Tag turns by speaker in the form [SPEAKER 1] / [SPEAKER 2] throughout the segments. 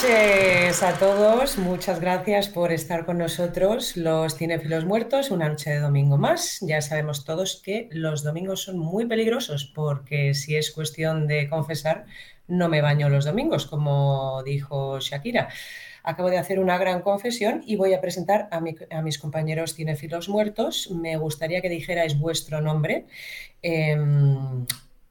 [SPEAKER 1] noches a todos, muchas gracias por estar con nosotros, los cinéfilos muertos, una noche de domingo más. Ya sabemos todos que los domingos son muy peligrosos porque si es cuestión de confesar, no me baño los domingos, como dijo Shakira. Acabo de hacer una gran confesión y voy a presentar a, mis compañeros cinéfilos muertos. Me gustaría que dijerais vuestro nombre. Em,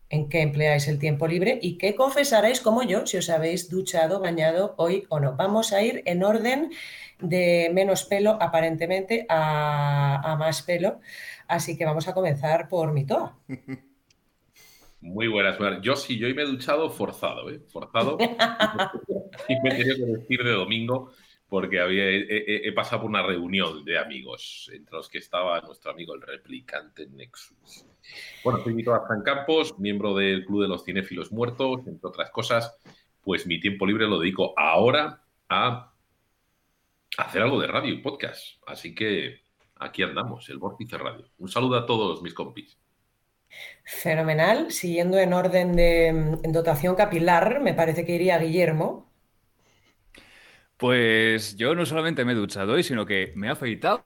[SPEAKER 1] en qué empleáis el tiempo libre y qué confesaréis como yo si os habéis duchado, bañado hoy o no. Vamos a ir en orden de menos pelo aparentemente a, más pelo, así que vamos a comenzar por mi toa.
[SPEAKER 2] Muy buenas, buenas. Yo sí, yo hoy me he duchado forzado, ¿eh? Forzado. y me tenía que decir de domingo porque había, he, pasado por una reunión de amigos, entre los que estaba nuestro amigo el replicante Nexus. Bueno, soy Víctor San Campos, miembro del Club de los Cinéfilos Muertos, entre otras cosas, pues mi tiempo libre lo dedico ahora a hacer algo de radio y podcast. Así que aquí andamos, el Vórtice Radio. Un saludo a todos mis compis.
[SPEAKER 1] Fenomenal. Siguiendo en orden de dotación capilar, me parece que iría Guillermo.
[SPEAKER 3] Pues yo no solamente me he duchado hoy, sino que me he afeitado.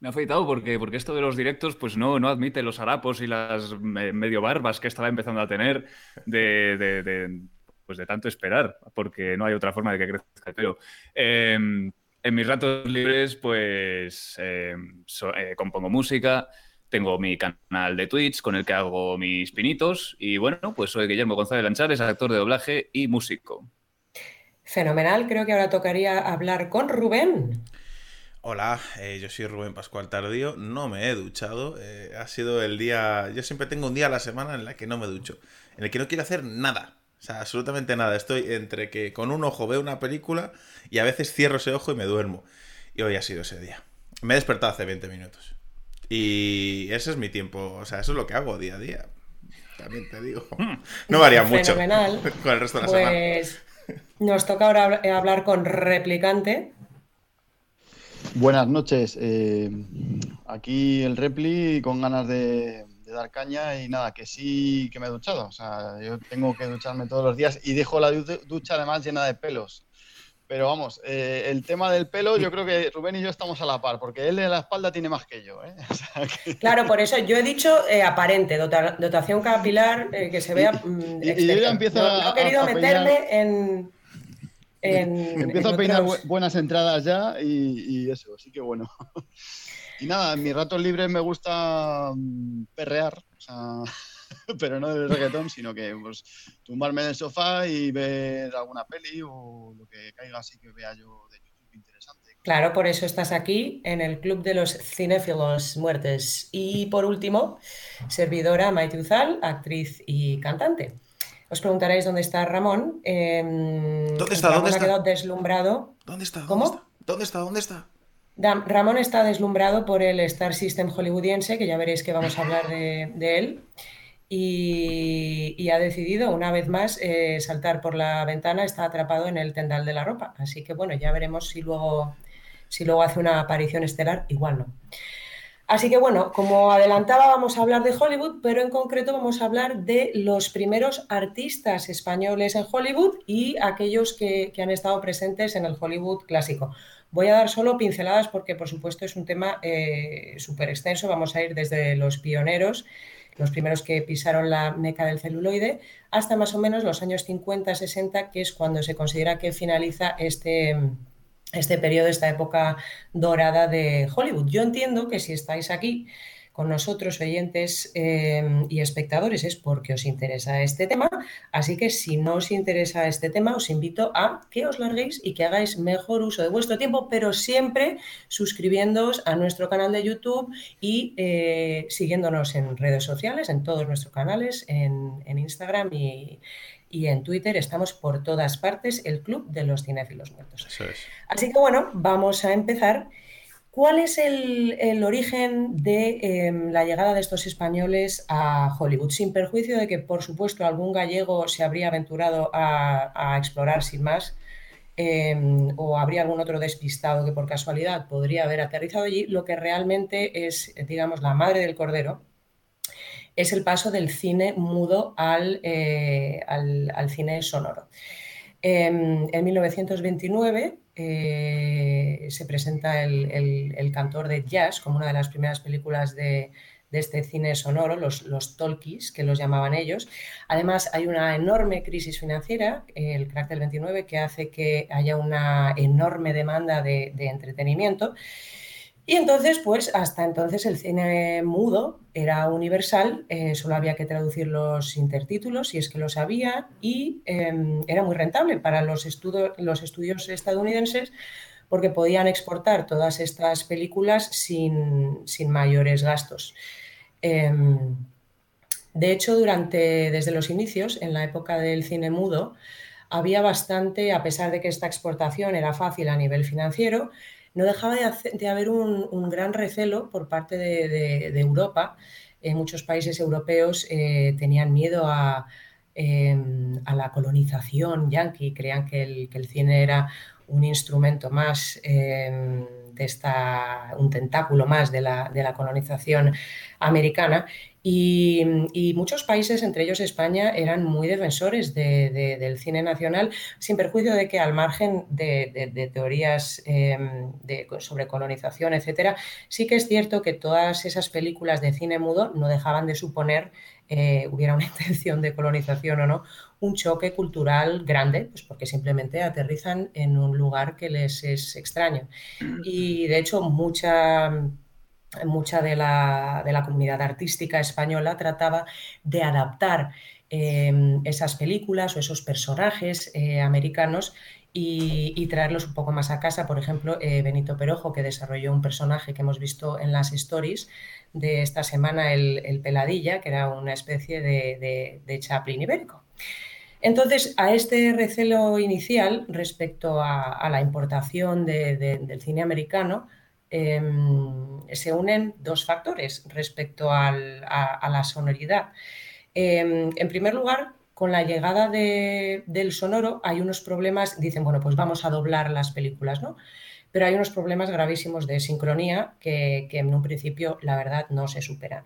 [SPEAKER 3] Me ha afeitado porque, porque esto de los directos pues no, no admite los harapos y las medio barbas que estaba empezando a tener de, pues de tanto esperar, porque no hay otra forma de que crezca el pelo. Em, en mis ratos libres pues em, eh, compongo música, tengo mi canal de Twitch con el que hago mis pinitos y bueno, pues soy Guillermo González Lanchares, actor de doblaje y músico.
[SPEAKER 1] Fenomenal, creo que ahora tocaría hablar con Rubén.
[SPEAKER 4] Hola, eh, yo soy Rubén Pascual Tardío, no me he duchado, eh, ha sido el día, yo siempre tengo un día a la semana en la que no me ducho, en el que no quiero hacer nada, o sea, absolutamente nada, estoy entre que con un ojo veo una película y a veces cierro ese ojo y me duermo, y hoy ha sido ese día. Me he despertado hace 20 minutos, y ese es mi tiempo, o sea, eso es lo que hago día a día, también te digo, no varía mucho con el resto de la semana.
[SPEAKER 1] Pues nos toca ahora hablar con Replicante.
[SPEAKER 5] Buenas noches. Eh, aquí el Repli con ganas de, dar caña y nada, que sí que me he duchado. O sea, yo tengo que ducharme todos los días y dejo la ducha además llena de pelos. Pero vamos, eh, el tema del pelo, yo creo que Rubén y yo estamos a la par, porque él de la espalda tiene más que yo. ¿eh?
[SPEAKER 1] Claro, por eso yo he dicho aparente, dotación capilar, que se vea. Mm, y, yo ya empiezo no, he querido meterme en
[SPEAKER 5] Empiezo a peinar buenas entradas ya y, eso, así que bueno. y nada, en mis ratos libres me gusta mm, perrear, pero no del reggaetón, sino que pues, tumbarme en el sofá y ver alguna peli o lo que caiga así que vea yo de YouTube interesante.
[SPEAKER 1] Claro, por eso estás aquí en el Club de los Cinéfilos Muertes. Y por último, servidora Maite Uzal, actriz y cantante. Os preguntaréis dónde está Ramón.
[SPEAKER 4] Em, ¿Dónde está? ¿Dónde
[SPEAKER 1] está? ha quedado deslumbrado.
[SPEAKER 4] ¿Dónde está?
[SPEAKER 1] ¿Cómo?
[SPEAKER 4] ¿Dónde está? ¿Dónde está?
[SPEAKER 1] Ramón está deslumbrado por el Star System hollywoodiense, que ya veréis que vamos a hablar de, él. Y, ha decidido una vez más eh, saltar por la ventana, está atrapado en el tendal de la ropa. Así que bueno, ya veremos si luego, si luego hace una aparición estelar, igual no. Así que bueno, como adelantaba, vamos a hablar de Hollywood, pero en concreto vamos a hablar de los primeros artistas españoles en Hollywood y aquellos que, han estado presentes en el Hollywood clásico. Voy a dar solo pinceladas porque, por supuesto, es un tema eh, súper extenso. Vamos a ir desde los pioneros, los primeros que pisaron la meca del celuloide, hasta más o menos los años 50-60, que es cuando se considera que finaliza este este periodo, esta época dorada de Hollywood. Yo entiendo que si estáis aquí con nosotros, oyentes em, y espectadores, es porque os interesa este tema. Así que si no os interesa este tema, os invito a que os larguéis y que hagáis mejor uso de vuestro tiempo, pero siempre suscribiéndoos a nuestro canal de YouTube y eh, siguiéndonos en redes sociales, en todos nuestros canales, en, en Instagram y, y en Twitter estamos por todas partes, el Club de los Cinéfilos Muertos. Así que bueno, vamos a empezar. ¿Cuál es el, origen de em, la llegada de estos españoles a Hollywood? Sin perjuicio de que, por supuesto, algún gallego se habría aventurado a, explorar sin más. em, o habría algún otro despistado que por casualidad podría haber aterrizado allí, lo que realmente es, digamos, la madre del cordero, es el paso del cine mudo al, eh, cine sonoro. Em, en 1929 eh, se presenta el, cantor de jazz como una de las primeras películas de, este cine sonoro, los, los talkies, que los llamaban ellos. Además, hay una enorme crisis financiera, el crack del 29, que hace que haya una enorme demanda de, entretenimiento. Y entonces, pues hasta entonces el cine mudo era universal, eh, solo había que traducir los intertítulos si es que los había y em, era muy rentable para los, los estudios estadounidenses porque podían exportar todas estas películas sin, sin mayores gastos. Em, de hecho, durante, desde los inicios, en la época del cine mudo, había bastante, a pesar de que esta exportación era fácil a nivel financiero, no dejaba de, haber un, gran recelo por parte de, Europa. En muchos países europeos eh, tenían miedo em, a, la colonización yanqui, creían que el, que el, cine era un instrumento más em, un tentáculo más de la, de la colonización americana. Y, muchos países, entre ellos España, eran muy defensores del cine nacional, sin perjuicio de que al margen de, teorías em, sobre colonización, etcétera, sí que es cierto que todas esas películas de cine mudo no dejaban de suponer, eh, hubiera una intención de colonización o no, un choque cultural grande, pues porque simplemente aterrizan en un lugar que les es extraño. Y de hecho, mucha, mucha de, la, comunidad artística española trataba de adaptar em, esas películas o esos personajes eh, americanos y, traerlos un poco más a casa. Por ejemplo, eh, Benito Perojo, que desarrolló un personaje que hemos visto en las stories de esta semana, el, Peladilla, que era una especie de, de Chaplin ibérico. Entonces, a este recelo inicial respecto a, la importación del cine americano, em, se unen dos factores respecto a, la sonoridad. Em, en primer lugar, con la llegada del sonoro hay unos problemas, dicen, bueno, pues vamos a doblar las películas, ¿no? Pero hay unos problemas gravísimos de sincronía que en un principio, la verdad, no se superan.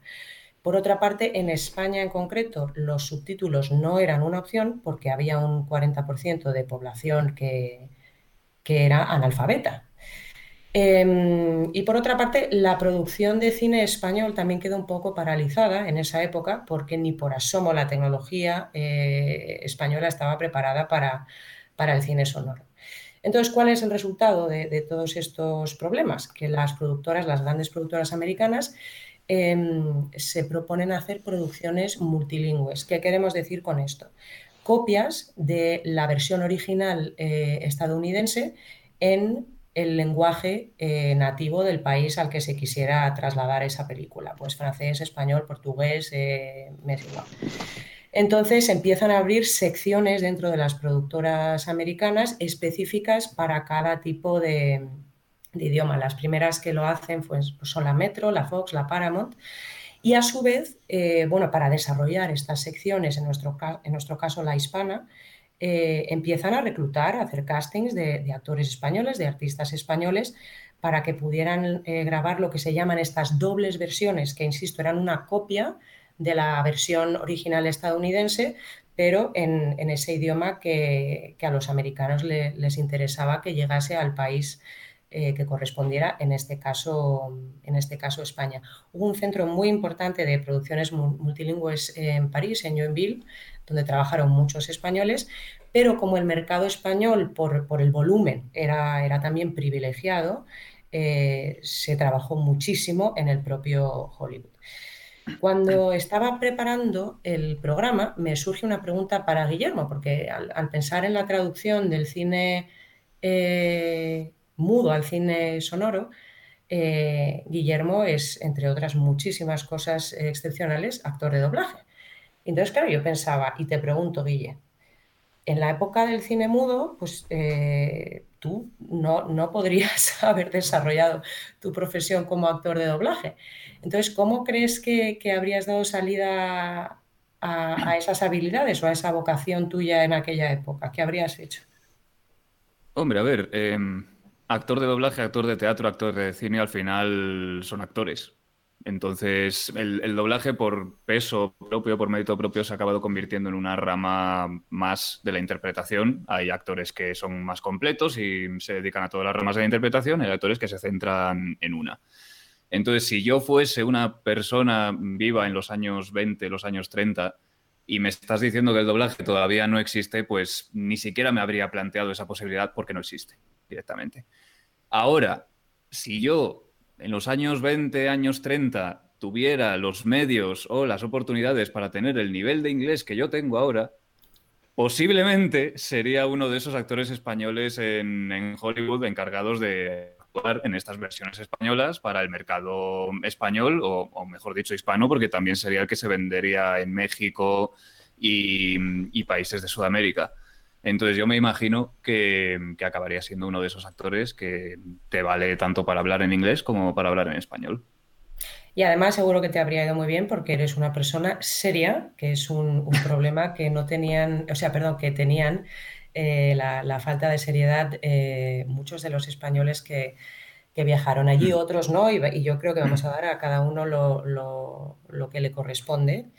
[SPEAKER 1] Por otra parte, en España en concreto, los subtítulos no eran una opción porque había un 40% de población que, era analfabeta. Em, y por otra parte, la producción de cine español también quedó un poco paralizada en esa época porque ni por asomo la tecnología eh, española estaba preparada para, el cine sonoro. Entonces, ¿cuál es el resultado de, todos estos problemas? Que las productoras, las grandes productoras americanas, Em, se proponen hacer producciones multilingües. ¿Qué queremos decir con esto? Copias de la versión original eh, estadounidense en el lenguaje eh, nativo del país al que se quisiera trasladar esa película, pues francés, español, portugués, eh, Entonces empiezan a abrir secciones dentro de las productoras americanas específicas para cada tipo de, de idioma. Las primeras que lo hacen pues, pues, son la Metro, la Fox, la Paramount. Y a su vez, eh, bueno, para desarrollar estas secciones, en nuestro, en nuestro caso la hispana, eh, empiezan a reclutar, a hacer castings de, actores españoles, de artistas españoles, para que pudieran eh, grabar lo que se llaman estas dobles versiones, que insisto, eran una copia de la versión original estadounidense, pero en, ese idioma que, a los americanos les interesaba que llegase al país eh, que correspondiera en este, caso, en este caso España. Hubo un centro muy importante de producciones multilingües en París, en Joinville, donde trabajaron muchos españoles, pero como el mercado español por, por el volumen era, era también privilegiado, eh, se trabajó muchísimo en el propio Hollywood. Cuando estaba preparando el programa, me surge una pregunta para Guillermo, porque al, pensar en la traducción del cine eh, mudo al cine sonoro, eh, Guillermo es, entre otras muchísimas cosas excepcionales, actor de doblaje. Entonces, claro, yo pensaba, y te pregunto, Guille, en la época del cine mudo, pues eh, tú no, no, podrías haber desarrollado tu profesión como actor de doblaje. Entonces, ¿cómo crees que, habrías dado salida a, esas habilidades o a esa vocación tuya en aquella época? ¿Qué habrías hecho?
[SPEAKER 3] Hombre, a ver, em, actor de doblaje, actor de teatro, actor de cine, al final son actores. Entonces, el, doblaje por peso propio, por mérito propio, se ha acabado convirtiendo en una rama más de la interpretación. Hay actores que son más completos y se dedican a todas las ramas de la interpretación, hay actores que se centran en una. Entonces, si yo fuese una persona viva en los años 20, los años 30, y me estás diciendo que el doblaje todavía no existe, pues ni siquiera me habría planteado esa posibilidad porque no existe directamente. Ahora, si yo en los años 20, años 30 tuviera los medios o las oportunidades para tener el nivel de inglés que yo tengo ahora, posiblemente sería uno de esos actores españoles en, Hollywood encargados de en estas versiones españolas para el mercado español o, mejor dicho hispano, porque también sería el que se vendería en México y países de Sudamérica. Entonces yo me imagino que, acabaría siendo uno de esos actores que te vale tanto para hablar en inglés como para hablar en español.
[SPEAKER 1] Y además seguro que te habría ido muy bien porque eres una persona seria, que es un, problema que no tenían, o sea, perdón, que tenían eh, la, falta de seriedad eh, muchos de los españoles que, viajaron allí, mm. otros no, y, yo creo que vamos a dar a cada uno lo, lo que le corresponde.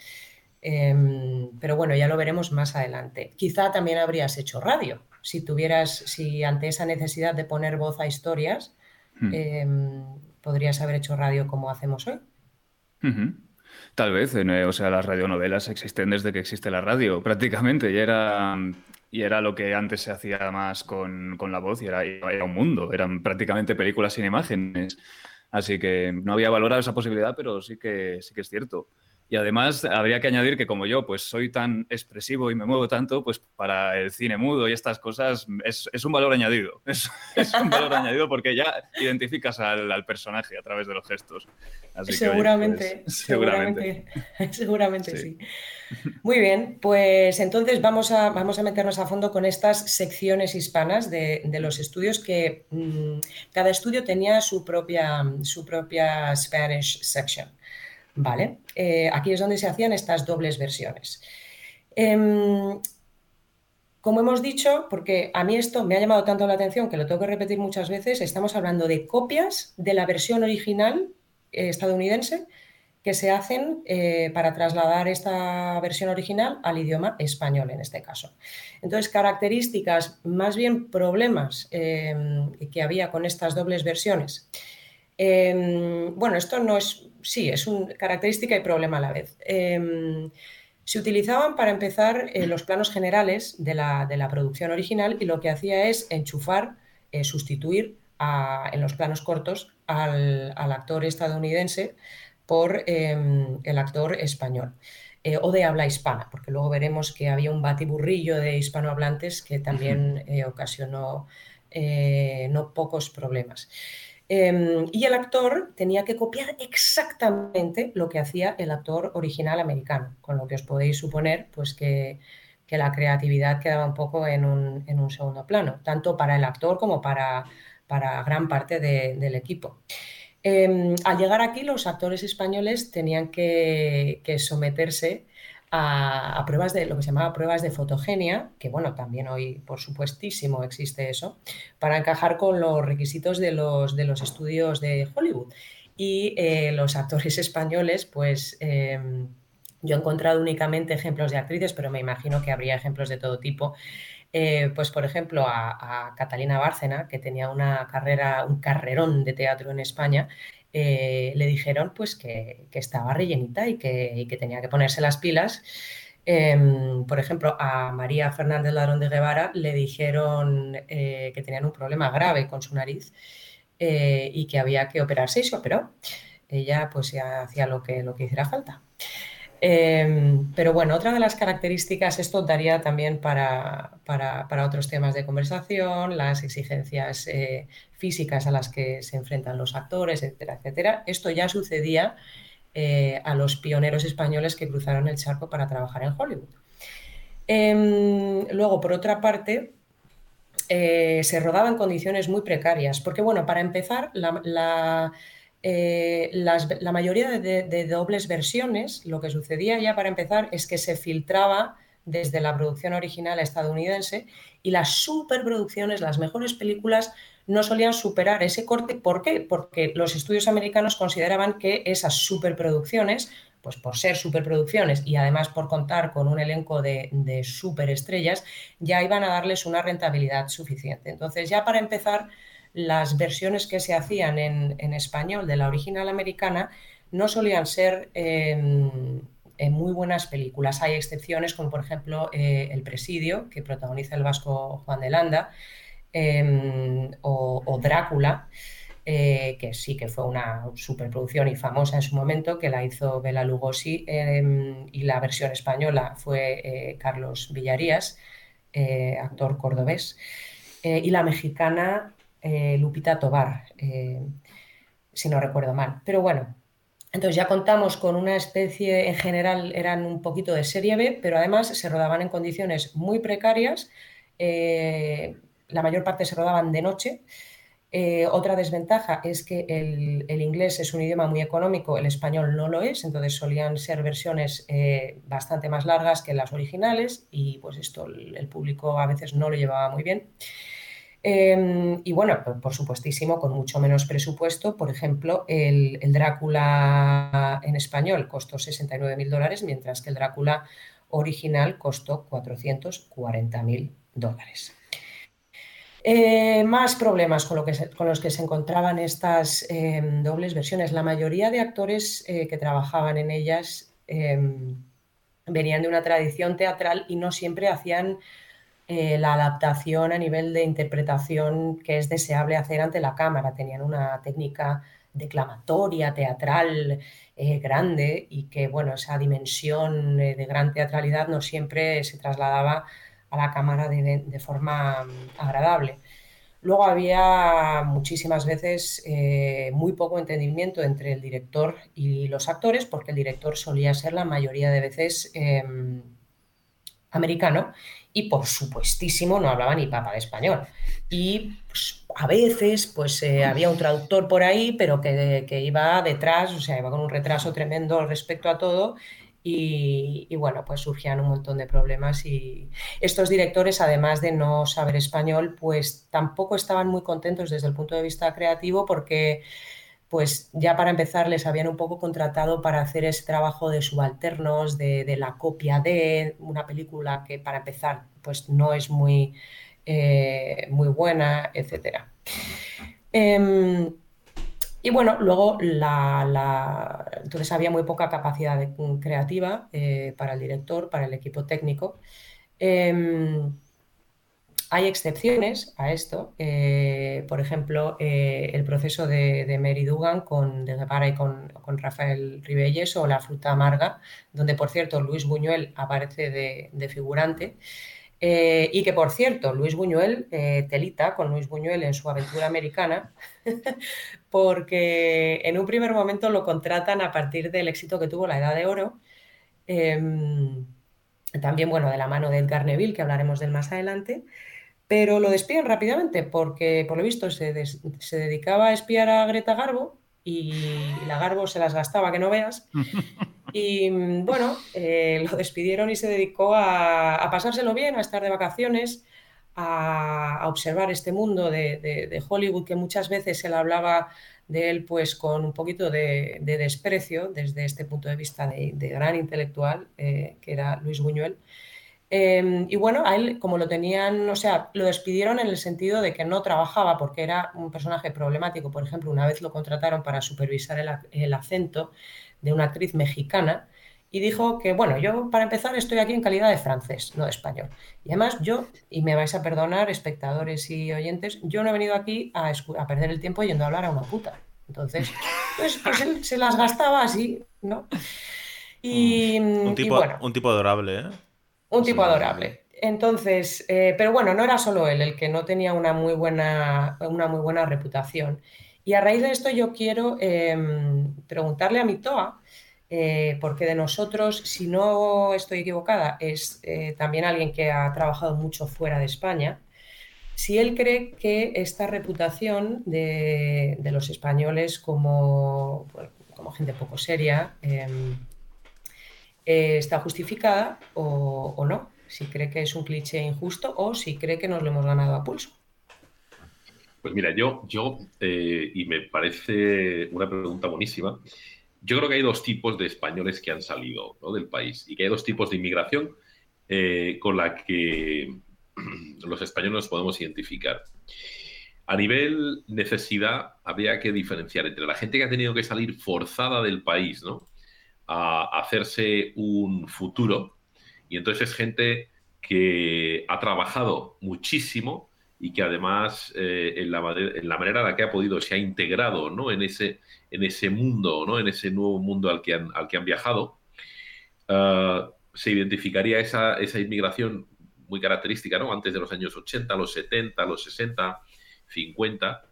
[SPEAKER 1] Em, pero bueno, ya lo veremos más adelante. Quizá también habrías hecho radio, si tuvieras, si ante esa necesidad de poner voz a historias, hmm. em, podrías haber hecho radio como hacemos hoy.
[SPEAKER 3] Tal vez, eh, o sea, las radionovelas existen desde que existe la radio, prácticamente, y era, y era lo que antes se hacía más con, la voz, y era, era, un mundo, eran prácticamente películas sin imágenes. Así que no había valorado esa posibilidad, pero sí que, sí que es cierto. Y además habría que añadir que como yo pues soy tan expresivo y me muevo tanto, pues para el cine mudo y estas cosas es, un valor añadido. Es, un valor añadido porque ya identificas al, personaje a través de los gestos.
[SPEAKER 1] seguramente, pues, seguramente, seguramente, sí. Muy bien, pues entonces vamos a, vamos a meternos a fondo con estas secciones hispanas de, los estudios que mm, cada estudio tenía su propia, su propia Spanish section. ¿Vale? Eh, aquí es donde se hacían estas dobles versiones. Em, como hemos dicho, porque a mí esto me ha llamado tanto la atención que lo tengo que repetir muchas veces, estamos hablando de copias de la versión original eh, estadounidense que se hacen eh, para trasladar esta versión original al idioma español en este caso. Entonces, características, más bien problemas em, que había con estas dobles versiones. Em, bueno, esto no es sí, es una característica y problema a la vez. Em, se utilizaban para empezar eh, los planos generales de la, producción original y lo que hacía es enchufar, eh, sustituir en los planos cortos al, actor estadounidense por em, el actor español. Eh, o de habla hispana, porque luego veremos que había un batiburrillo de hispanohablantes que también ocasionó no pocos problemas. Em, y el actor tenía que copiar exactamente lo que hacía el actor original americano, con lo que os podéis suponer pues, que, la creatividad quedaba un poco en un, segundo plano, tanto para el actor como para, gran parte del equipo. Em, al llegar aquí, los actores españoles tenían que, que someterse a, pruebas de lo que se llamaba pruebas de fotogenia, que bueno, también hoy por supuestísimo existe eso, para encajar con los requisitos de los, de los estudios de Hollywood. Y eh, los actores españoles, pues em, yo he encontrado únicamente ejemplos de actrices, pero me imagino que habría ejemplos de todo tipo. Eh, pues por ejemplo a, Catalina Bárcena, que tenía una carrera, un carrerón de teatro en España, eh, le dijeron pues que, estaba rellenita y que, tenía que ponerse las pilas. Em, por ejemplo, a María Fernández Ladrón de Guevara le dijeron eh, que tenían un problema grave con su nariz eh, y que había que operarse y se operó. Ella pues hacía lo que, lo que hiciera falta. Em, pero bueno, otra de las características, esto daría también para, otros temas de conversación, las exigencias eh, físicas a las que se enfrentan los actores, etcétera, etcétera. Esto ya sucedía eh, a los pioneros españoles que cruzaron el charco para trabajar en Hollywood. Em, luego, por otra parte, eh, se rodaba en condiciones muy precarias, porque bueno, para empezar, la eh, la mayoría de, dobles versiones, lo que sucedía ya para empezar es que se filtraba desde la producción original estadounidense y las superproducciones, las mejores películas, no solían superar ese corte. ¿Por qué? Porque los estudios americanos consideraban que esas superproducciones, pues por ser superproducciones y además por contar con un elenco de superestrellas, ya iban a darles una rentabilidad suficiente. Entonces, ya para empezar, las versiones que se hacían en, español de la original americana no solían ser em, muy buenas películas. Hay excepciones como por ejemplo eh, El Presidio, que protagoniza el vasco Juan de Landa, em, o, Drácula, eh, que sí que fue una superproducción y famosa en su momento, que la hizo Bela Lugosi, em, y la versión española fue eh, Carlos Villarías, actor cordobés. y la mexicana eh, Lupita Tobar, eh, si no recuerdo mal. Pero bueno, entonces ya contamos con una especie, en general eran un poquito de serie B, pero además se rodaban en condiciones muy precarias. Eh, la mayor parte se rodaban de noche. otra desventaja es que el, inglés es un idioma muy económico, el español no lo es, entonces solían ser versiones bastante más largas que las originales y pues esto el público a veces no lo llevaba muy bien. Em, y bueno, por, supuestísimo, con mucho menos presupuesto. Por ejemplo, el, Drácula en español costó 69 mil dólares, mientras que el Drácula original costó 440 mil dólares. Eh, más problemas con, los que se encontraban estas em, dobles versiones. La mayoría de actores eh, que trabajaban en ellas em, venían de una tradición teatral y no siempre hacían eh, la adaptación a nivel de interpretación que es deseable hacer ante la cámara. Tenían una técnica declamatoria, teatral eh, grande y que, bueno, esa dimensión eh, de gran teatralidad no siempre se trasladaba a la cámara de, forma mm, agradable. Luego había muchísimas veces muy poco entendimiento entre el director y los actores, porque el director solía ser la mayoría de veces em, americano y por supuestísimo no hablaba ni papa de español. Y pues, a veces pues eh, había un traductor por ahí, pero que, iba detrás, o sea, iba con un retraso tremendo respecto a todo. Y, bueno, pues surgían un montón de problemas y estos directores, además de no saber español, pues tampoco estaban muy contentos desde el punto de vista creativo porque pues ya para empezar les habían un poco contratado para hacer ese trabajo de subalternos, de, la copia de una película que para empezar pues no es muy, eh, muy buena, etc. Em, y bueno, luego la, entonces había muy poca capacidad creativa eh, para el director, para el equipo técnico. Hay excepciones a esto, eh, por ejemplo, eh, el proceso de, Mary Dugan con de Guevara y con, Rafael Ribelles o La fruta amarga, donde por cierto Luis Buñuel aparece de, figurante. Eh, y que por cierto, Luis Buñuel, telita con Luis Buñuel en su aventura americana, porque en un primer momento lo contratan a partir del éxito que tuvo la Edad de Oro. Em, también, bueno, de la mano de Edgar Neville, que hablaremos del más adelante pero lo despiden rápidamente porque, por lo visto, se, dedicaba a espiar a Greta Garbo y la Garbo se las gastaba, que no veas. Y bueno, eh, lo despidieron y se dedicó a, pasárselo bien, a estar de vacaciones, a, observar este mundo de, Hollywood que muchas veces se le hablaba de él pues con un poquito de, desprecio desde este punto de vista de, gran intelectual, eh, que era Luis Buñuel. Em, y bueno, a él, como lo tenían, o sea, lo despidieron en el sentido de que no trabajaba porque era un personaje problemático. Por ejemplo, una vez lo contrataron para supervisar el, acento de una actriz mexicana y dijo que, bueno, yo para empezar estoy aquí en calidad de francés, no de español. Y además yo, y me vais a perdonar, espectadores y oyentes, yo no he venido aquí a, perder el tiempo yendo a hablar a una puta. Entonces, pues, pues él se las gastaba así, ¿no? Y,
[SPEAKER 4] un, tipo, un tipo adorable, ¿eh?
[SPEAKER 1] Un tipo adorable. Entonces, eh, pero bueno, no era solo él el que no tenía una muy buena, una muy buena reputación. Y a raíz de esto yo quiero em, preguntarle a Mitoa, eh, porque de nosotros, si no estoy equivocada, es eh, también alguien que ha trabajado mucho fuera de España, si él cree que esta reputación de, los españoles como, como gente poco seria, em, eh, está justificada o, no. si cree que es un cliché injusto o si cree que nos lo hemos ganado a pulso.
[SPEAKER 2] Pues mira, yo, yo eh, y me parece una pregunta buenísima, yo creo que hay dos tipos de españoles que han salido del país y que hay dos tipos de inmigración eh, con la que los españoles nos podemos identificar. A nivel necesidad, habría que diferenciar entre la gente que ha tenido que salir forzada del país, ¿no? A hacerse un futuro. Y entonces es gente que ha trabajado muchísimo y que además eh, en, la, manera en la que ha podido se ha integrado ¿no? en, ese, en ese mundo, ¿no? en ese nuevo mundo al que han, al que han viajado, ah, se identificaría esa, esa inmigración muy característica, ¿no? Antes de los años 80, los 70, los 60, 50.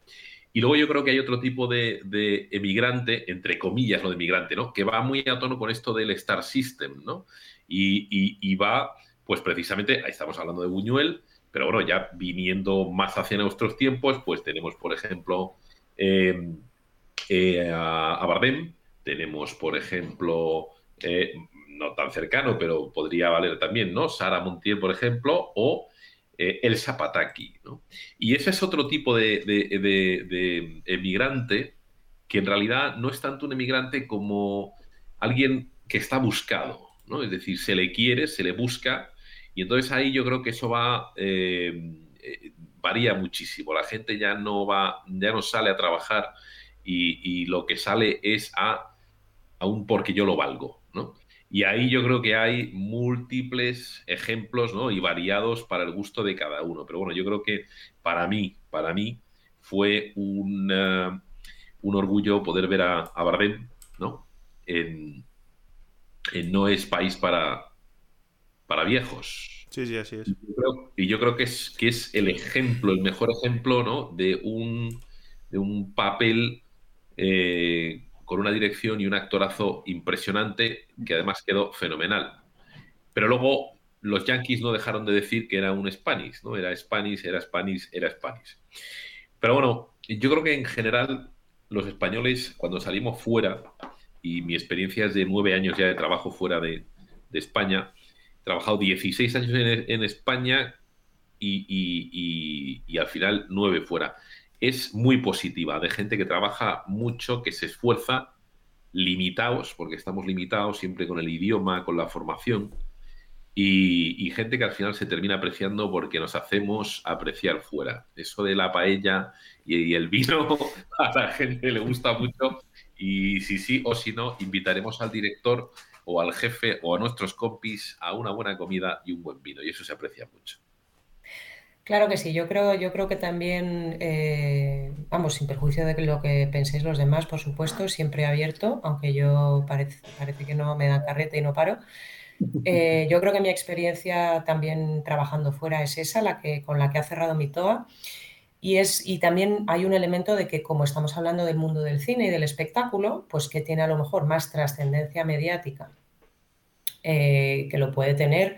[SPEAKER 2] Y luego yo creo que hay otro tipo de, emigrante, entre comillas, lo de emigrante, ¿no? Que va muy a tono con esto del Star System, ¿no? Y, va, pues precisamente, ahí estamos hablando de Buñuel, pero bueno, ya viniendo más hacia nuestros tiempos, pues tenemos, por ejemplo, eh, eh, a, Bardem, tenemos, por ejemplo, eh, no tan cercano, pero podría valer también, ¿no? Sara Montiel, por ejemplo, o eh, El Zapataki, ¿no? Y ese es otro tipo de, emigrante que en realidad no es tanto un emigrante como alguien que está buscado, ¿no? Es decir, se le quiere, se le busca, y entonces ahí yo creo que eso va... Eh, eh, varía muchísimo. La gente ya no va, ya no sale a trabajar y, lo que sale es a, a un porque yo lo valgo. Y ahí yo creo que hay múltiples ejemplos ¿no? y variados para el gusto de cada uno. Pero bueno, yo creo que para mí, para mí fue un, un orgullo poder ver a, a Bardem ¿no? En, No es país para, para viejos.
[SPEAKER 4] Sí, sí, así es.
[SPEAKER 2] Y yo creo, que, es, que es el ejemplo, el mejor ejemplo ¿no? de, un, de un papel eh, con una dirección y un actorazo impresionante que además quedó fenomenal. Pero luego los Yankees no dejaron de decir que era un Spanish, ¿no? Era Spanish, era Spanish, era Spanish. Pero bueno, yo creo que en general los españoles cuando salimos fuera, y mi experiencia es de nueve años ya de trabajo fuera de, España, he trabajado 16 años en, España y, y al final nueve fuera es muy positiva, de gente que trabaja mucho, que se esfuerza, limitados, porque estamos limitados siempre con el idioma, con la formación, y, gente que al final se termina apreciando porque nos hacemos apreciar fuera. Eso de la paella y, el vino a la gente le gusta mucho, y si sí o si no, invitaremos al director o al jefe o a nuestros compis a una buena comida y un buen vino, y eso se aprecia mucho.
[SPEAKER 1] Claro que sí, yo creo, yo creo que también, eh, vamos, sin perjuicio de lo que penséis los demás, por supuesto, siempre abierto, aunque yo parece, parece que no me dan carreta y no paro. Eh, yo creo que mi experiencia también trabajando fuera es esa, la que, con la que ha cerrado mi TOA. Y, es, y también hay un elemento de que como estamos hablando del mundo del cine y del espectáculo, pues que tiene a lo mejor más trascendencia mediática eh, que lo puede tener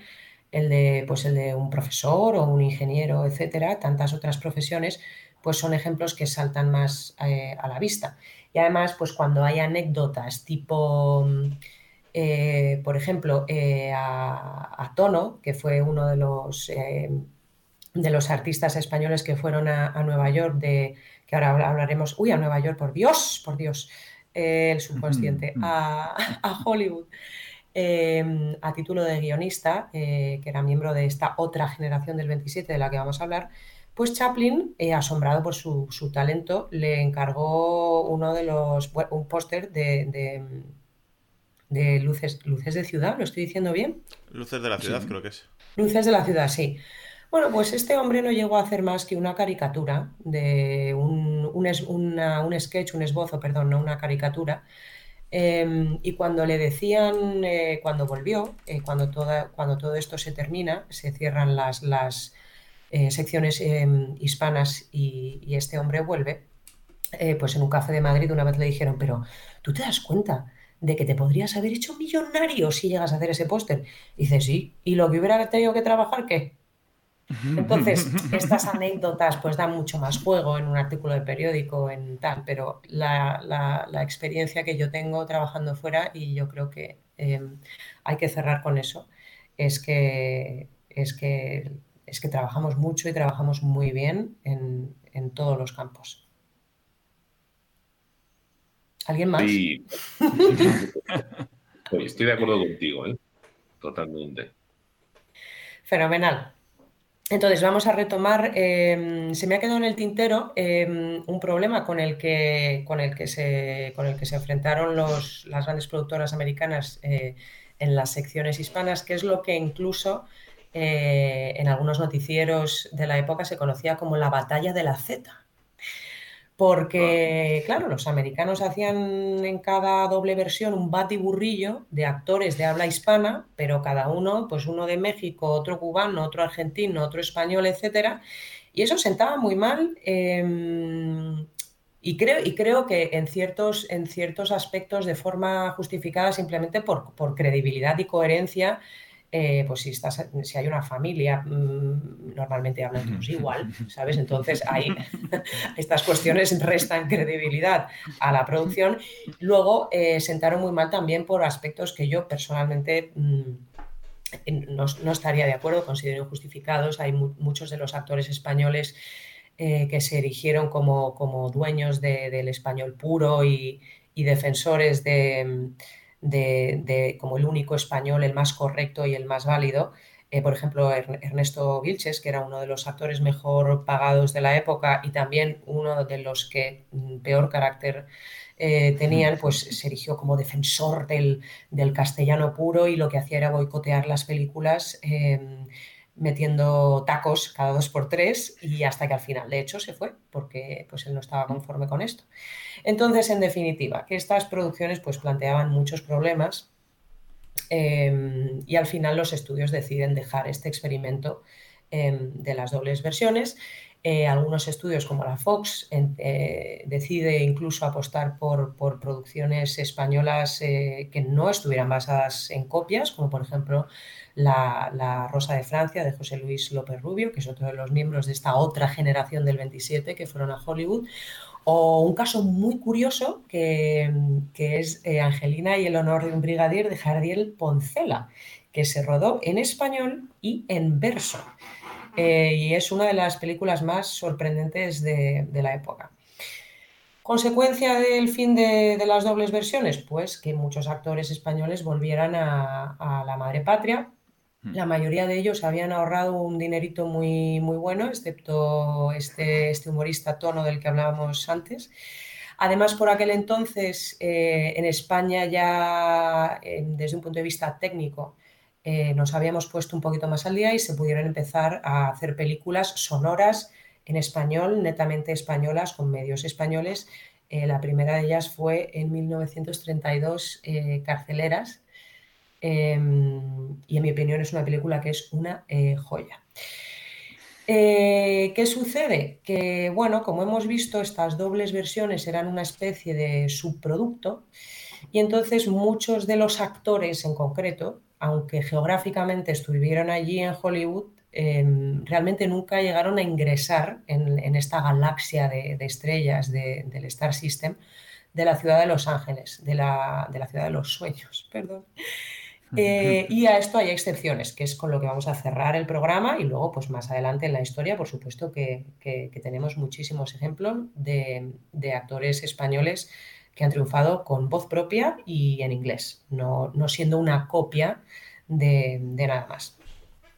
[SPEAKER 1] el de, pues el de un profesor o un ingeniero, etcétera, tantas otras profesiones, pues son ejemplos que saltan más eh, a la vista. Y además, pues cuando hay anécdotas tipo, eh, por ejemplo, eh, a, Tono, que fue uno de los, de los artistas españoles que fueron a, Nueva York, de, que ahora hablaremos, uy, a Nueva York, por Dios, por Dios, el subconsciente, a, a Hollywood. Em, a título de guionista, eh, que era miembro de esta otra generación del 27 de la que vamos a hablar, pues Chaplin, eh, asombrado por su, talento, le encargó uno de los, un póster de, de, luces, luces de ciudad, ¿lo estoy diciendo bien?
[SPEAKER 4] Luces de la ciudad, creo que es.
[SPEAKER 1] Luces de la ciudad, sí. Bueno, pues este hombre no llegó a hacer más que una caricatura de un, un, un sketch, un esbozo, perdón, no una caricatura, Em, y cuando le decían, eh, cuando volvió, eh, cuando, toda, cuando todo esto se termina, se cierran las, las eh, secciones em, hispanas y, este hombre vuelve, pues en un café de Madrid una vez le dijeron, pero tú te das cuenta de que te podrías haber hecho millonario si llegas a hacer ese póster. Dice, sí, y lo que hubiera tenido que trabajar, ¿qué? Entonces, estas anécdotas pues dan mucho más juego en un artículo de periódico, en tal, pero la, experiencia que yo tengo trabajando fuera, y yo creo que em, hay que cerrar con eso, es que es que, es que trabajamos mucho y trabajamos muy bien en, todos los campos. ¿Alguien más? Sí.
[SPEAKER 2] estoy de acuerdo contigo, ¿eh? totalmente.
[SPEAKER 1] Fenomenal. Entonces, vamos a retomar. Em, se me ha quedado en el tintero em, un problema con el que, con el que, se, con el que se enfrentaron las grandes productoras americanas eh, en las secciones hispanas, que es lo que incluso eh, en algunos noticieros de la época se conocía como la batalla de la Z. Porque, claro, los americanos hacían en cada doble versión un batiburrillo de actores de habla hispana, pero cada uno, pues uno de México, otro cubano, otro argentino, otro español, etcétera. Y eso sentaba muy mal. Em, y creo, y creo que en ciertos, en ciertos aspectos de forma justificada simplemente por, por credibilidad y coherencia eh, pues si, estás, si hay una familia, mm, normalmente hablan todos igual, ¿sabes? Entonces ahí estas cuestiones restan credibilidad a la producción. Luego eh, sentaron muy mal también por aspectos que yo personalmente... Mm, no, estaría de acuerdo, considero injustificados. Hay muchos de los actores españoles eh, que se erigieron como, como dueños del español puro y defensores de, de, como el único español, el más correcto y el más válido. Eh, por ejemplo, Ernesto Vilches, que era uno de los actores mejor pagados de la época y también uno de los que mm, peor carácter eh, tenían, pues se erigió como defensor del, castellano puro y lo que hacía era boicotear las películas. Em, metiendo tacos cada dos por tres y hasta que al final, de hecho, se fue porque pues, él no estaba conforme con esto. Entonces, en definitiva, que estas producciones pues, planteaban muchos problemas em, y al final los estudios deciden dejar este experimento em, de las dobles versiones. Eh, algunos estudios como la Fox eh, decide incluso apostar por, por producciones españolas eh, que no estuvieran basadas en copias, como por ejemplo la, Rosa de Francia de José Luis López Rubio, que es otro de los miembros de esta otra generación del 27 que fueron a Hollywood, o un caso muy curioso que, es eh, Angelina y el honor de un brigadier de Jardiel Poncela, que se rodó en español y en verso. Eh, y es una de las películas más sorprendentes de, la época. ¿Consecuencia del fin de, las dobles versiones? Pues que muchos actores españoles volvieran a la madre patria. La mayoría de ellos habían ahorrado un dinerito muy, muy bueno, excepto este, este humorista tono del que hablábamos antes. Además, por aquel entonces, eh, en España ya, desde un punto de vista técnico, eh, nos habíamos puesto un poquito más al día y se pudieron empezar a hacer películas sonoras en español, netamente españolas, con medios españoles. Eh, la primera de ellas fue en 1932, Carceleras, Em, y en mi opinión es una película que es una eh, joya. Eh, ¿Qué sucede? Que, bueno, como hemos visto, estas dobles versiones eran una especie de subproducto y entonces muchos de los actores en concreto, aunque geográficamente estuvieron allí en Hollywood, em, realmente nunca llegaron a ingresar en, esta galaxia de, estrellas del Star System de la ciudad de Los Ángeles, de la, de la ciudad de los sueños, perdón. Eh, y a esto hay excepciones, que es con lo que vamos a cerrar el programa y luego, pues más adelante en la historia, por supuesto que, tenemos muchísimos ejemplos de, actores españoles que han triunfado con voz propia y en inglés, no, siendo una copia de, nada más.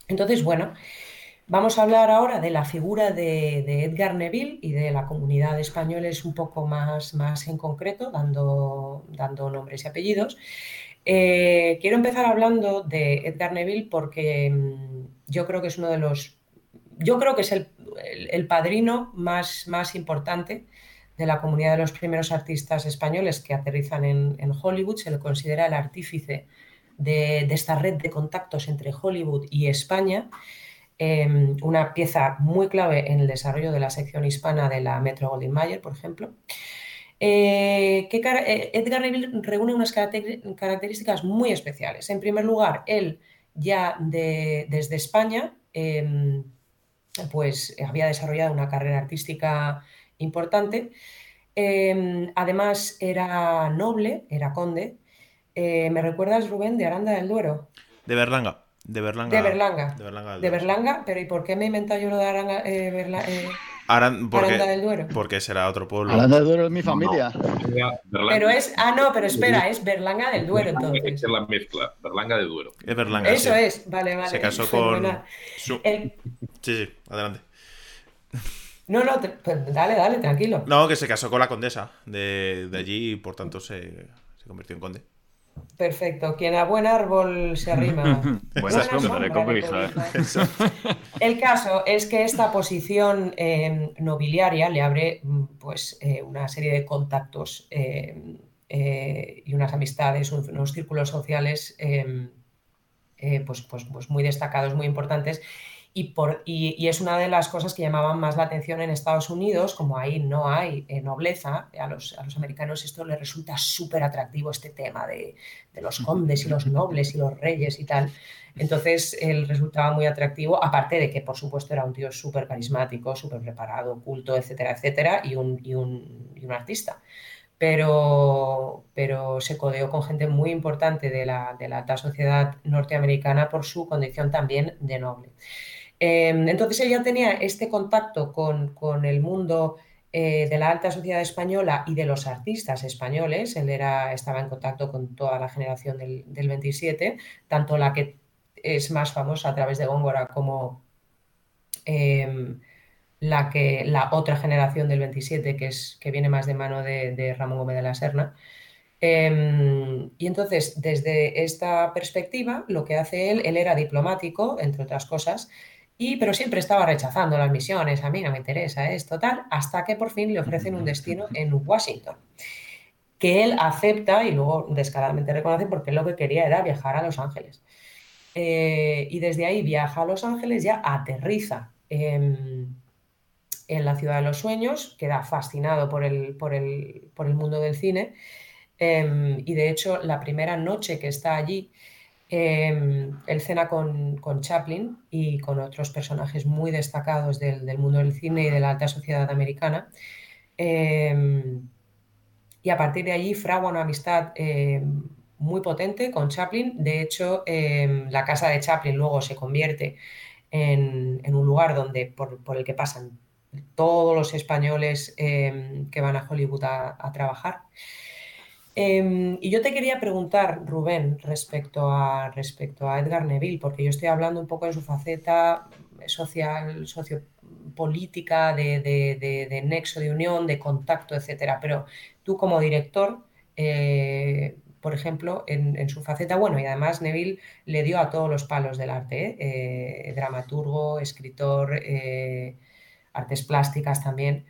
[SPEAKER 1] Entonces, bueno, vamos a hablar ahora de la figura de, Edgar Neville y de la comunidad de españoles un poco más, más en concreto, dando, dando nombres y apellidos. Eh, quiero empezar hablando de Edgar Neville porque mm, yo creo que es uno de los, yo creo que es el, padrino más, más importante de la comunidad de los primeros artistas españoles que aterrizan en, Hollywood. Se le considera el artífice de, esta red de contactos entre Hollywood y España. Em, una pieza muy clave en el desarrollo de la sección hispana de la Metro Goldwyn Mayer, por ejemplo. Eh, eh, Edgar Neville reúne unas características muy especiales. En primer lugar, él ya desde España em, pues había desarrollado una carrera artística importante. Em, además era noble, era conde. Eh, ¿Me recuerdas, Rubén, de Aranda del Duero?
[SPEAKER 4] De Berlanga. De Berlanga.
[SPEAKER 1] De Berlanga.
[SPEAKER 4] De Berlanga,
[SPEAKER 1] De pero ¿y por qué me he inventado yo lo de Aranga, Berla-
[SPEAKER 4] Aran- porque,
[SPEAKER 1] Aranda del Duero?
[SPEAKER 4] porque será otro pueblo.
[SPEAKER 5] Aranda del Duero es mi familia.
[SPEAKER 1] Pero es, ah, no, pero espera, es Berlanga del Duero entonces.
[SPEAKER 2] es la mezcla, Berlanga de Duero.
[SPEAKER 4] Es Berlanga.
[SPEAKER 1] Eso
[SPEAKER 4] sí.
[SPEAKER 1] es, vale, vale.
[SPEAKER 4] Se casó con.
[SPEAKER 1] fenomenal.
[SPEAKER 4] su-
[SPEAKER 1] El-
[SPEAKER 4] Sí, sí, adelante.
[SPEAKER 1] No, no, te- pues dale, dale, tranquilo.
[SPEAKER 4] No, que se casó con la condesa de, de allí y por tanto se, se convirtió en conde.
[SPEAKER 1] Perfecto. Quien a buen árbol se arrima.
[SPEAKER 3] Buena sombra le cobija.
[SPEAKER 1] El caso es que esta posición eh, nobiliaria le abre mm, pues, eh, una serie de contactos eh, eh, y unas amistades, un- unos círculos sociales eh, eh, pues, pues, pues muy destacados, muy importantes. Y, por, y, y es una de las cosas que llamaban más la atención en Estados Unidos, como ahí no hay eh, nobleza, a los, a los americanos esto les resulta súper atractivo este tema de, de los condes y los nobles y los reyes y tal. Entonces él resultaba muy atractivo, aparte de que por supuesto era un tío súper carismático, súper preparado, culto, etcétera, etcétera, y un, y un, un artista. Pero, pero se codeó con gente muy importante de la, de la alta sociedad norteamericana por su condición también de noble. Eh, entonces ella tenía este contacto con, con el mundo eh, de la alta sociedad española y de los artistas españoles. Él era, estaba en contacto con toda la generación del, del 27, tanto la que es más famosa a través de Góngora como eh, la, que, la otra generación del 27, que, es, que viene más de mano de, Ramón Gómez de la Serna. Eh, y entonces, desde esta perspectiva, lo que hace él, él era diplomático, entre otras cosas, y, pero siempre estaba rechazando las misiones, a mí no me interesa esto, tal, hasta que por fin le ofrecen un destino en Washington, que él acepta y luego descaradamente reconoce porque lo que quería era viajar a Los Ángeles. Eh, y desde ahí viaja a Los Ángeles, ya aterriza en, la ciudad de los sueños, queda fascinado por el, por el, por el mundo del cine. Eh, y de hecho, la primera noche que está allí, eh, él cena con, Chaplin y con otros personajes muy destacados del, mundo del cine y de la alta sociedad americana. Eh, y a partir de allí fragua una amistad eh, muy potente con Chaplin. De hecho, la casa de Chaplin luego se convierte en, un lugar donde, por, el que pasan todos los españoles que van a Hollywood a trabajar. Eh, y yo te quería preguntar, Rubén, respecto a, respecto a Edgar Neville, porque yo estoy hablando un poco de su faceta social, sociopolítica, de, de, de, nexo de unión, de contacto, etcétera. Pero tú como director, eh, por ejemplo, en, en, su faceta, bueno, y además Neville le dio a todos los palos del arte, eh, dramaturgo, escritor, eh, artes plásticas también,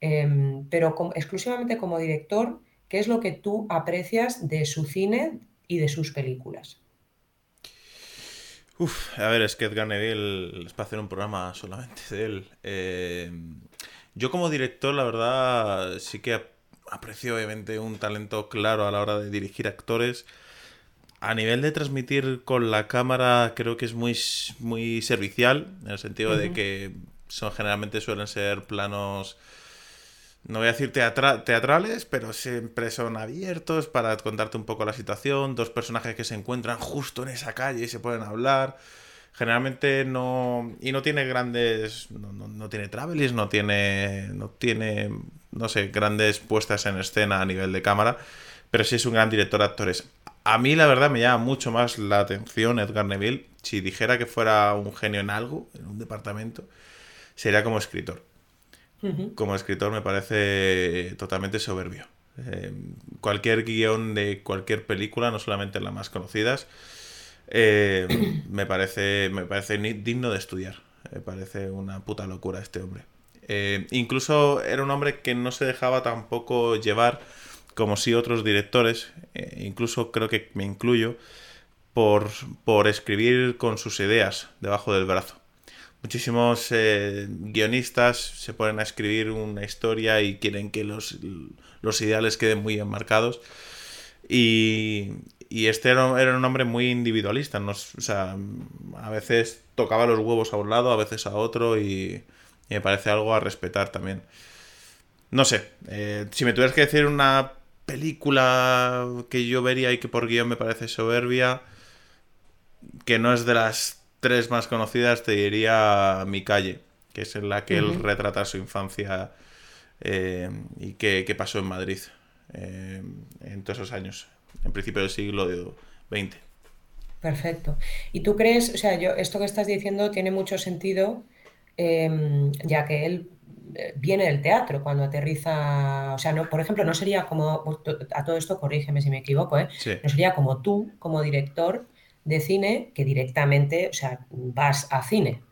[SPEAKER 1] em, pero exclusivamente como director, ¿qué es lo que tú aprecias de su cine y de sus películas?
[SPEAKER 4] Uf, a ver, es que Edgar Neville es para hacer un programa solamente de él. Eh, yo como director, la verdad, sí que aprecio obviamente un talento claro a la hora de dirigir actores. A nivel de transmitir con la cámara, creo que es muy, muy servicial, en el sentido uh -huh. de que son generalmente suelen ser planos no voy a decir teatra teatrales, pero siempre son abiertos para contarte un poco la situación, dos personajes que se encuentran justo en esa calle y se pueden hablar. Generalmente no. Y no tiene grandes. No, no, no tiene travelis, no tiene. No tiene. No sé, grandes puestas en escena a nivel de cámara. Pero sí es un gran director de actores. A mí, la verdad, me llama mucho más la atención Edgar Neville. Si dijera que fuera un genio en algo, en un departamento, sería como escritor como escritor me parece totalmente soberbio. Eh, cualquier guion de cualquier película, no solamente las más conocidas, eh, me, parece, me parece digno de estudiar. Me parece una puta locura este hombre. Eh, incluso era un hombre que no se dejaba tampoco llevar, como si otros directores, eh, incluso creo que me incluyo, por, por escribir con sus ideas debajo del brazo muchísimos eh, guionistas se ponen a escribir una historia y quieren que los, los ideales queden muy enmarcados. Y, y este era, un hombre muy individualista. ¿no? O sea, a veces tocaba los huevos a un lado, a veces a otro y, y me parece algo a respetar también. No sé, eh, si me tuvieras que decir una película que yo vería y que por guion me parece soberbia, que no es de las tres más conocidas, te diría Mi calle, que es en la que él retrata su infancia eh, y qué, pasó en Madrid eh, en todos esos años, en principio del siglo XX.
[SPEAKER 1] Perfecto. ¿Y tú crees, o sea, yo esto que estás diciendo tiene mucho sentido, em, ya que él eh, viene del teatro cuando aterriza, o sea, no, por ejemplo, no sería como, a todo esto corrígeme si me equivoco, no sería como tú, como director de cine, que directamente, o sea, vas a cine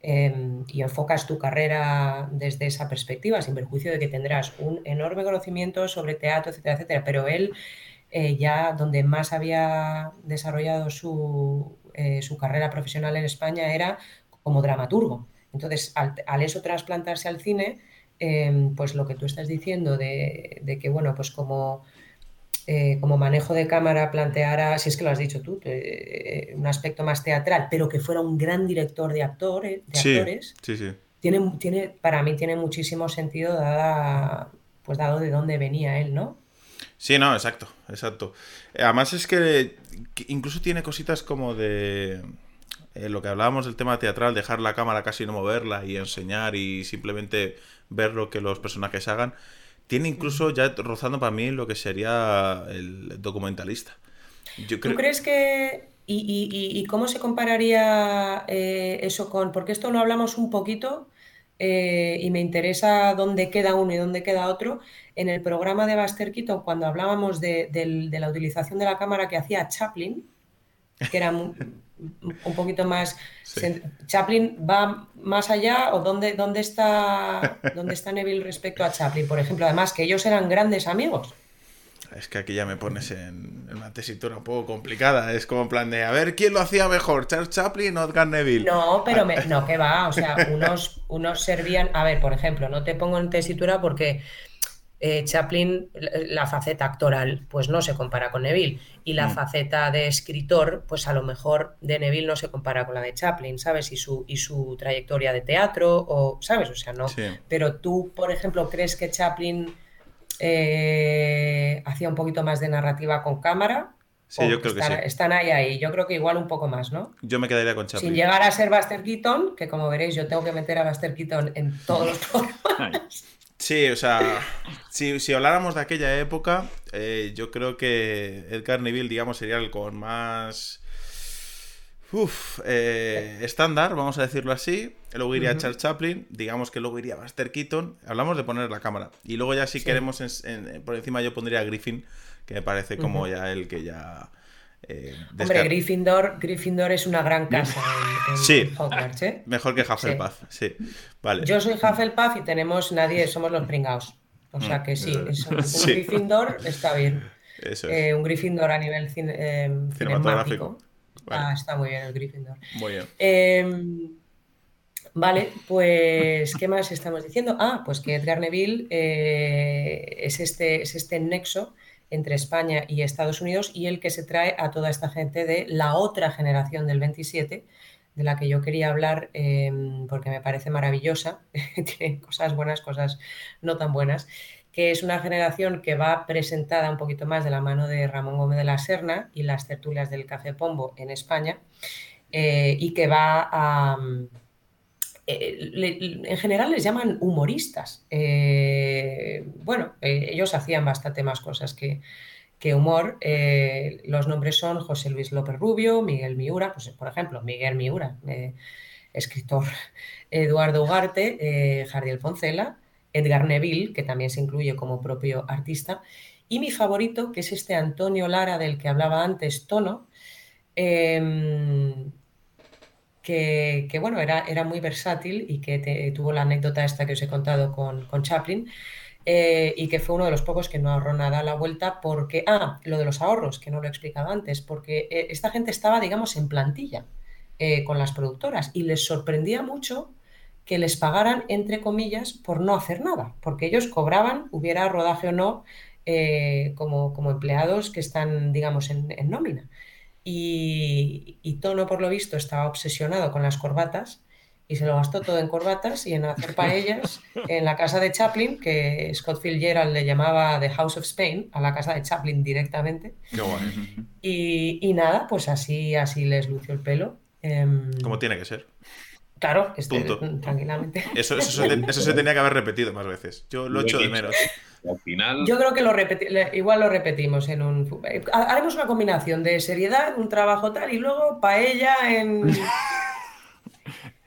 [SPEAKER 1] em, y enfocas tu carrera desde esa perspectiva, sin perjuicio de que tendrás un enorme conocimiento sobre teatro, etcétera, etcétera, pero él eh, ya donde más había desarrollado su, eh, su, carrera profesional en España era como dramaturgo. Entonces, al, eso trasplantarse al cine, em, pues lo que tú estás diciendo de, que, bueno, pues como, eh, como manejo de cámara planteara, si es que lo has dicho tú, un aspecto más teatral, pero que fuera un gran director de, actores, de actores, Tiene, tiene, para mí tiene muchísimo sentido dada, pues dado de dónde venía él, ¿no?
[SPEAKER 4] Sí, no, exacto, exacto. Además es que, incluso tiene cositas como de eh, lo que hablábamos del tema teatral, dejar la cámara casi no moverla y enseñar y simplemente ver lo que los personajes hagan. Tiene incluso ya rozando para mí lo que sería el documentalista.
[SPEAKER 1] ¿Tú crees que... ¿Y, cómo se compararía eh, eso con...? Porque esto lo hablamos un poquito eh, y me interesa dónde queda uno y dónde queda otro. En el programa de Buster Keaton, cuando hablábamos de, la utilización de la cámara que hacía Chaplin, que era un, poquito más... ¿Chaplin va más allá o dónde, dónde, está, dónde está Neville respecto a Chaplin? Por ejemplo, además que ellos eran grandes amigos.
[SPEAKER 4] Es que aquí ya me pones en, una tesitura un poco complicada. Es como en plan de, a ver, ¿quién lo hacía mejor? ¿Charles Chaplin o Edgar Neville?
[SPEAKER 1] No, pero no, que va. O sea, unos, unos servían... A ver, por ejemplo, no te pongo en tesitura porque eh, Chaplin, la faceta actoral, pues no se compara con Neville. Y la mm. faceta de escritor, pues a lo mejor de Neville no se compara con la de Chaplin, ¿sabes? Y su, y su trayectoria de teatro, o, ¿sabes? O sea, no. Pero tú, por ejemplo, ¿crees que Chaplin eh, hacía un poquito más de narrativa con cámara.
[SPEAKER 4] Sí, yo creo
[SPEAKER 1] que
[SPEAKER 4] sí.
[SPEAKER 1] Están ahí, ahí. Yo creo que igual un poco más, ¿no?
[SPEAKER 4] Yo me quedaría con Chaplin.
[SPEAKER 1] Sin llegar a ser Buster Keaton, que como veréis, yo tengo que meter a Buster Keaton en todos los programas.
[SPEAKER 4] Sí, o sea, si, habláramos de aquella época, eh, yo creo que Edgar Neville, digamos, sería el con más Uf, eh, estándar, vamos a decirlo así. Luego iría Charles Chaplin, digamos que luego iría Buster Keaton. Hablamos de poner la cámara. Y luego ya si queremos por encima yo pondría a Griffin, que me parece como ya el que ya...
[SPEAKER 1] Eh, Hombre, Gryffindor, Gryffindor es una gran casa en,
[SPEAKER 4] sí, ¿eh? mejor que Hufflepuff, sí. Vale.
[SPEAKER 1] Yo soy Hufflepuff y tenemos nadie, somos los pringados. O sea mm, que sí, un Gryffindor está bien. Eso es. un Gryffindor a nivel cinematográfico. Ah, está muy bien el Gryffindor.
[SPEAKER 4] Muy bien.
[SPEAKER 1] Em, vale, pues, ¿qué más estamos diciendo? Ah, pues que Edgar Neville eh, es, este, es este nexo entre España y Estados Unidos y el que se trae a toda esta gente de la otra generación del 27, de la que yo quería hablar em, porque me parece maravillosa, tiene cosas buenas, cosas no tan buenas que es una generación que va presentada un poquito más de la mano de Ramón Gómez de la Serna y las tertulias del Café Pombo en España, eh, y que va a... Eh, en general les llaman humoristas. Eh, bueno, ellos hacían bastante más cosas que, que humor. los nombres son José Luis López Rubio, Miguel Miura, pues, por ejemplo, Miguel Miura, escritor, Eduardo Ugarte, Jardiel Poncela, Edgar Neville, que también se incluye como propio artista, y mi favorito, que es este Antonio Lara del que hablaba antes, Tono, que, bueno, era, era, muy versátil y que tuvo la anécdota esta que os he contado con, Chaplin. Eh, y que fue uno de los pocos que no ahorró nada a la vuelta porque, ah, lo de los ahorros, que no lo he explicado antes, porque eh, esta gente estaba, digamos, en plantilla eh, con las productoras y les sorprendía mucho que les pagaran, entre comillas, por no hacer nada, porque ellos cobraban, hubiera rodaje o no, como, como, empleados que están, digamos, en, nómina. Y, Tono, por lo visto, estaba obsesionado con las corbatas y se lo gastó todo en corbatas y en hacer paellas en la casa de Chaplin, que Scott Fitzgerald le llamaba The House of Spain, a la casa de Chaplin directamente.
[SPEAKER 4] Qué guay.
[SPEAKER 1] Y, y nada, pues así, así les lució el pelo. Em,
[SPEAKER 4] Como tiene que ser.
[SPEAKER 1] Claro, este,
[SPEAKER 4] Punto.
[SPEAKER 1] tranquilamente.
[SPEAKER 4] Eso, eso, se, eso se tenía que haber repetido más veces. Yo lo echo de menos.
[SPEAKER 2] Al final,
[SPEAKER 1] Yo creo que lo igual lo repetimos en un... eh, ha- Haremos una combinación de seriedad, un trabajo tal, y luego paella en...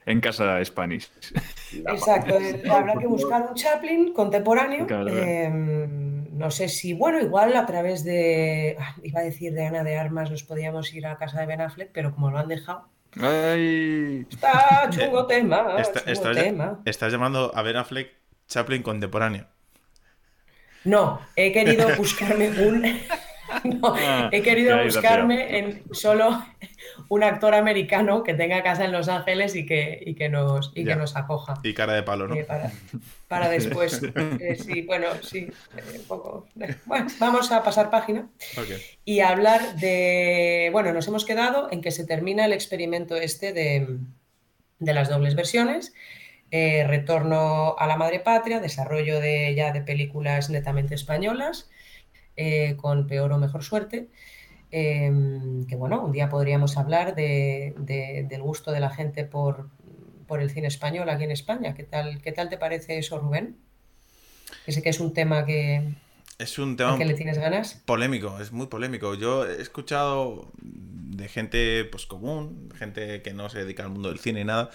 [SPEAKER 3] En casa Spanish.
[SPEAKER 1] Exacto, eh, habrá que buscar un Chaplin contemporáneo.
[SPEAKER 3] Claro.
[SPEAKER 1] eh, no sé si, bueno, igual a través de, ah, iba a decir de Ana de Armas, nos podíamos ir a casa de Ben Affleck, pero como lo han dejado,
[SPEAKER 3] Ay.
[SPEAKER 1] está chungo tema,
[SPEAKER 4] Está-
[SPEAKER 1] chungo
[SPEAKER 4] estás,
[SPEAKER 1] tema.
[SPEAKER 4] estás llamando a Ben Affleck Chaplin contemporáneo.
[SPEAKER 1] No, he querido buscarme un, no,
[SPEAKER 3] Ah,
[SPEAKER 1] he querido buscarme en solo un actor americano que tenga casa en Los Ángeles y que, y que nos, y que nos acoja.
[SPEAKER 4] Y cara de palo, ¿no?
[SPEAKER 1] Eh, para, para después. Eh, sí, bueno, sí, eh, un poco. Bueno, vamos a pasar página y hablar de. Bueno, nos hemos quedado en que se termina el experimento este de, de las dobles versiones. eh, retorno a la madre patria, desarrollo de ya de películas netamente españolas, eh, con peor o mejor suerte. eh, que bueno, un día podríamos hablar de- de- del gusto de la gente por, por el cine español aquí en España. ¿Qué tal, qué tal te parece eso, Rubén? Que sé que es un tema que,
[SPEAKER 4] Es un tema
[SPEAKER 1] que le tienes ganas.
[SPEAKER 4] polémico, es muy polémico. Yo he escuchado de gente pues común, gente que no se dedica al mundo del cine y nada.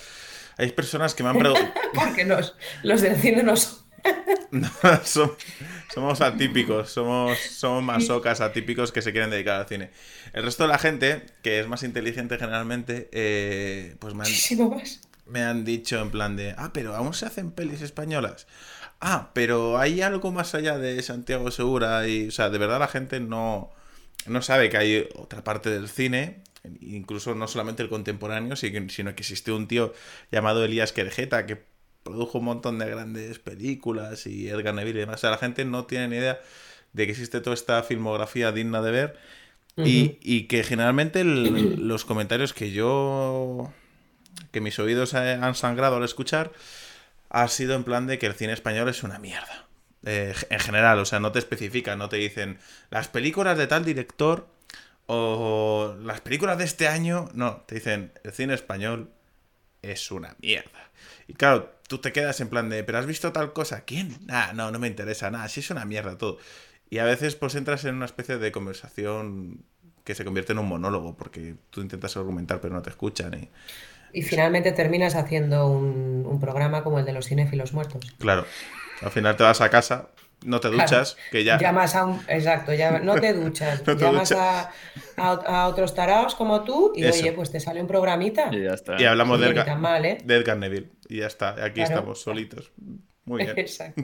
[SPEAKER 4] Hay personas que me han preguntado.
[SPEAKER 1] Porque los, los del cine no son.
[SPEAKER 4] somos atípicos, somos, somos masocas atípicos que se quieren dedicar al cine. El resto de la gente, que es más inteligente generalmente, eh, pues me han, me han dicho en plan de, ah, pero aún se hacen pelis españolas. Ah, pero hay algo más allá de Santiago Segura y, o sea, de verdad la gente no, no sabe que hay otra parte del cine, incluso no solamente el contemporáneo, si- sino que existe un tío llamado Elías Querejeta que produjo un montón de grandes películas y Edgar Neville y demás. O sea, la gente no tiene ni idea de que existe toda esta filmografía digna de ver y, y que generalmente el- los comentarios que yo que mis oídos eh, han sangrado al escuchar ha sido en plan de que el cine español es una mierda. Eh, en general, o sea, no te especifican, no te dicen las películas de tal director o las películas de este año. No, te dicen el cine español es una mierda. Y claro, tú te quedas en plan de, ¿pero has visto tal cosa? ¿Quién? Nah, no, no me interesa, nada, sí es una mierda todo. Y a veces pues entras en una especie de conversación que se convierte en un monólogo, porque tú intentas argumentar pero no te escuchan y...
[SPEAKER 1] Y finalmente terminas haciendo un, un programa como el de los cinéfilos muertos.
[SPEAKER 4] Claro, al final te vas a casa, no te
[SPEAKER 1] Claro.
[SPEAKER 4] duchas, que ya...
[SPEAKER 1] Llamas a un. Exacto, ya, no te duchas.
[SPEAKER 4] No te
[SPEAKER 1] llamas
[SPEAKER 4] duchas.
[SPEAKER 1] A, a, a otros taraos como tú y
[SPEAKER 4] Eso.
[SPEAKER 1] oye, pues te sale un programita.
[SPEAKER 3] Y ya está.
[SPEAKER 4] Y hablamos
[SPEAKER 1] Oye,
[SPEAKER 4] de Edgar,
[SPEAKER 1] mal, ¿eh?
[SPEAKER 4] de Edgar Neville. Y ya está, aquí
[SPEAKER 1] Claro.
[SPEAKER 4] estamos solitos. Muy bien.
[SPEAKER 1] Exacto.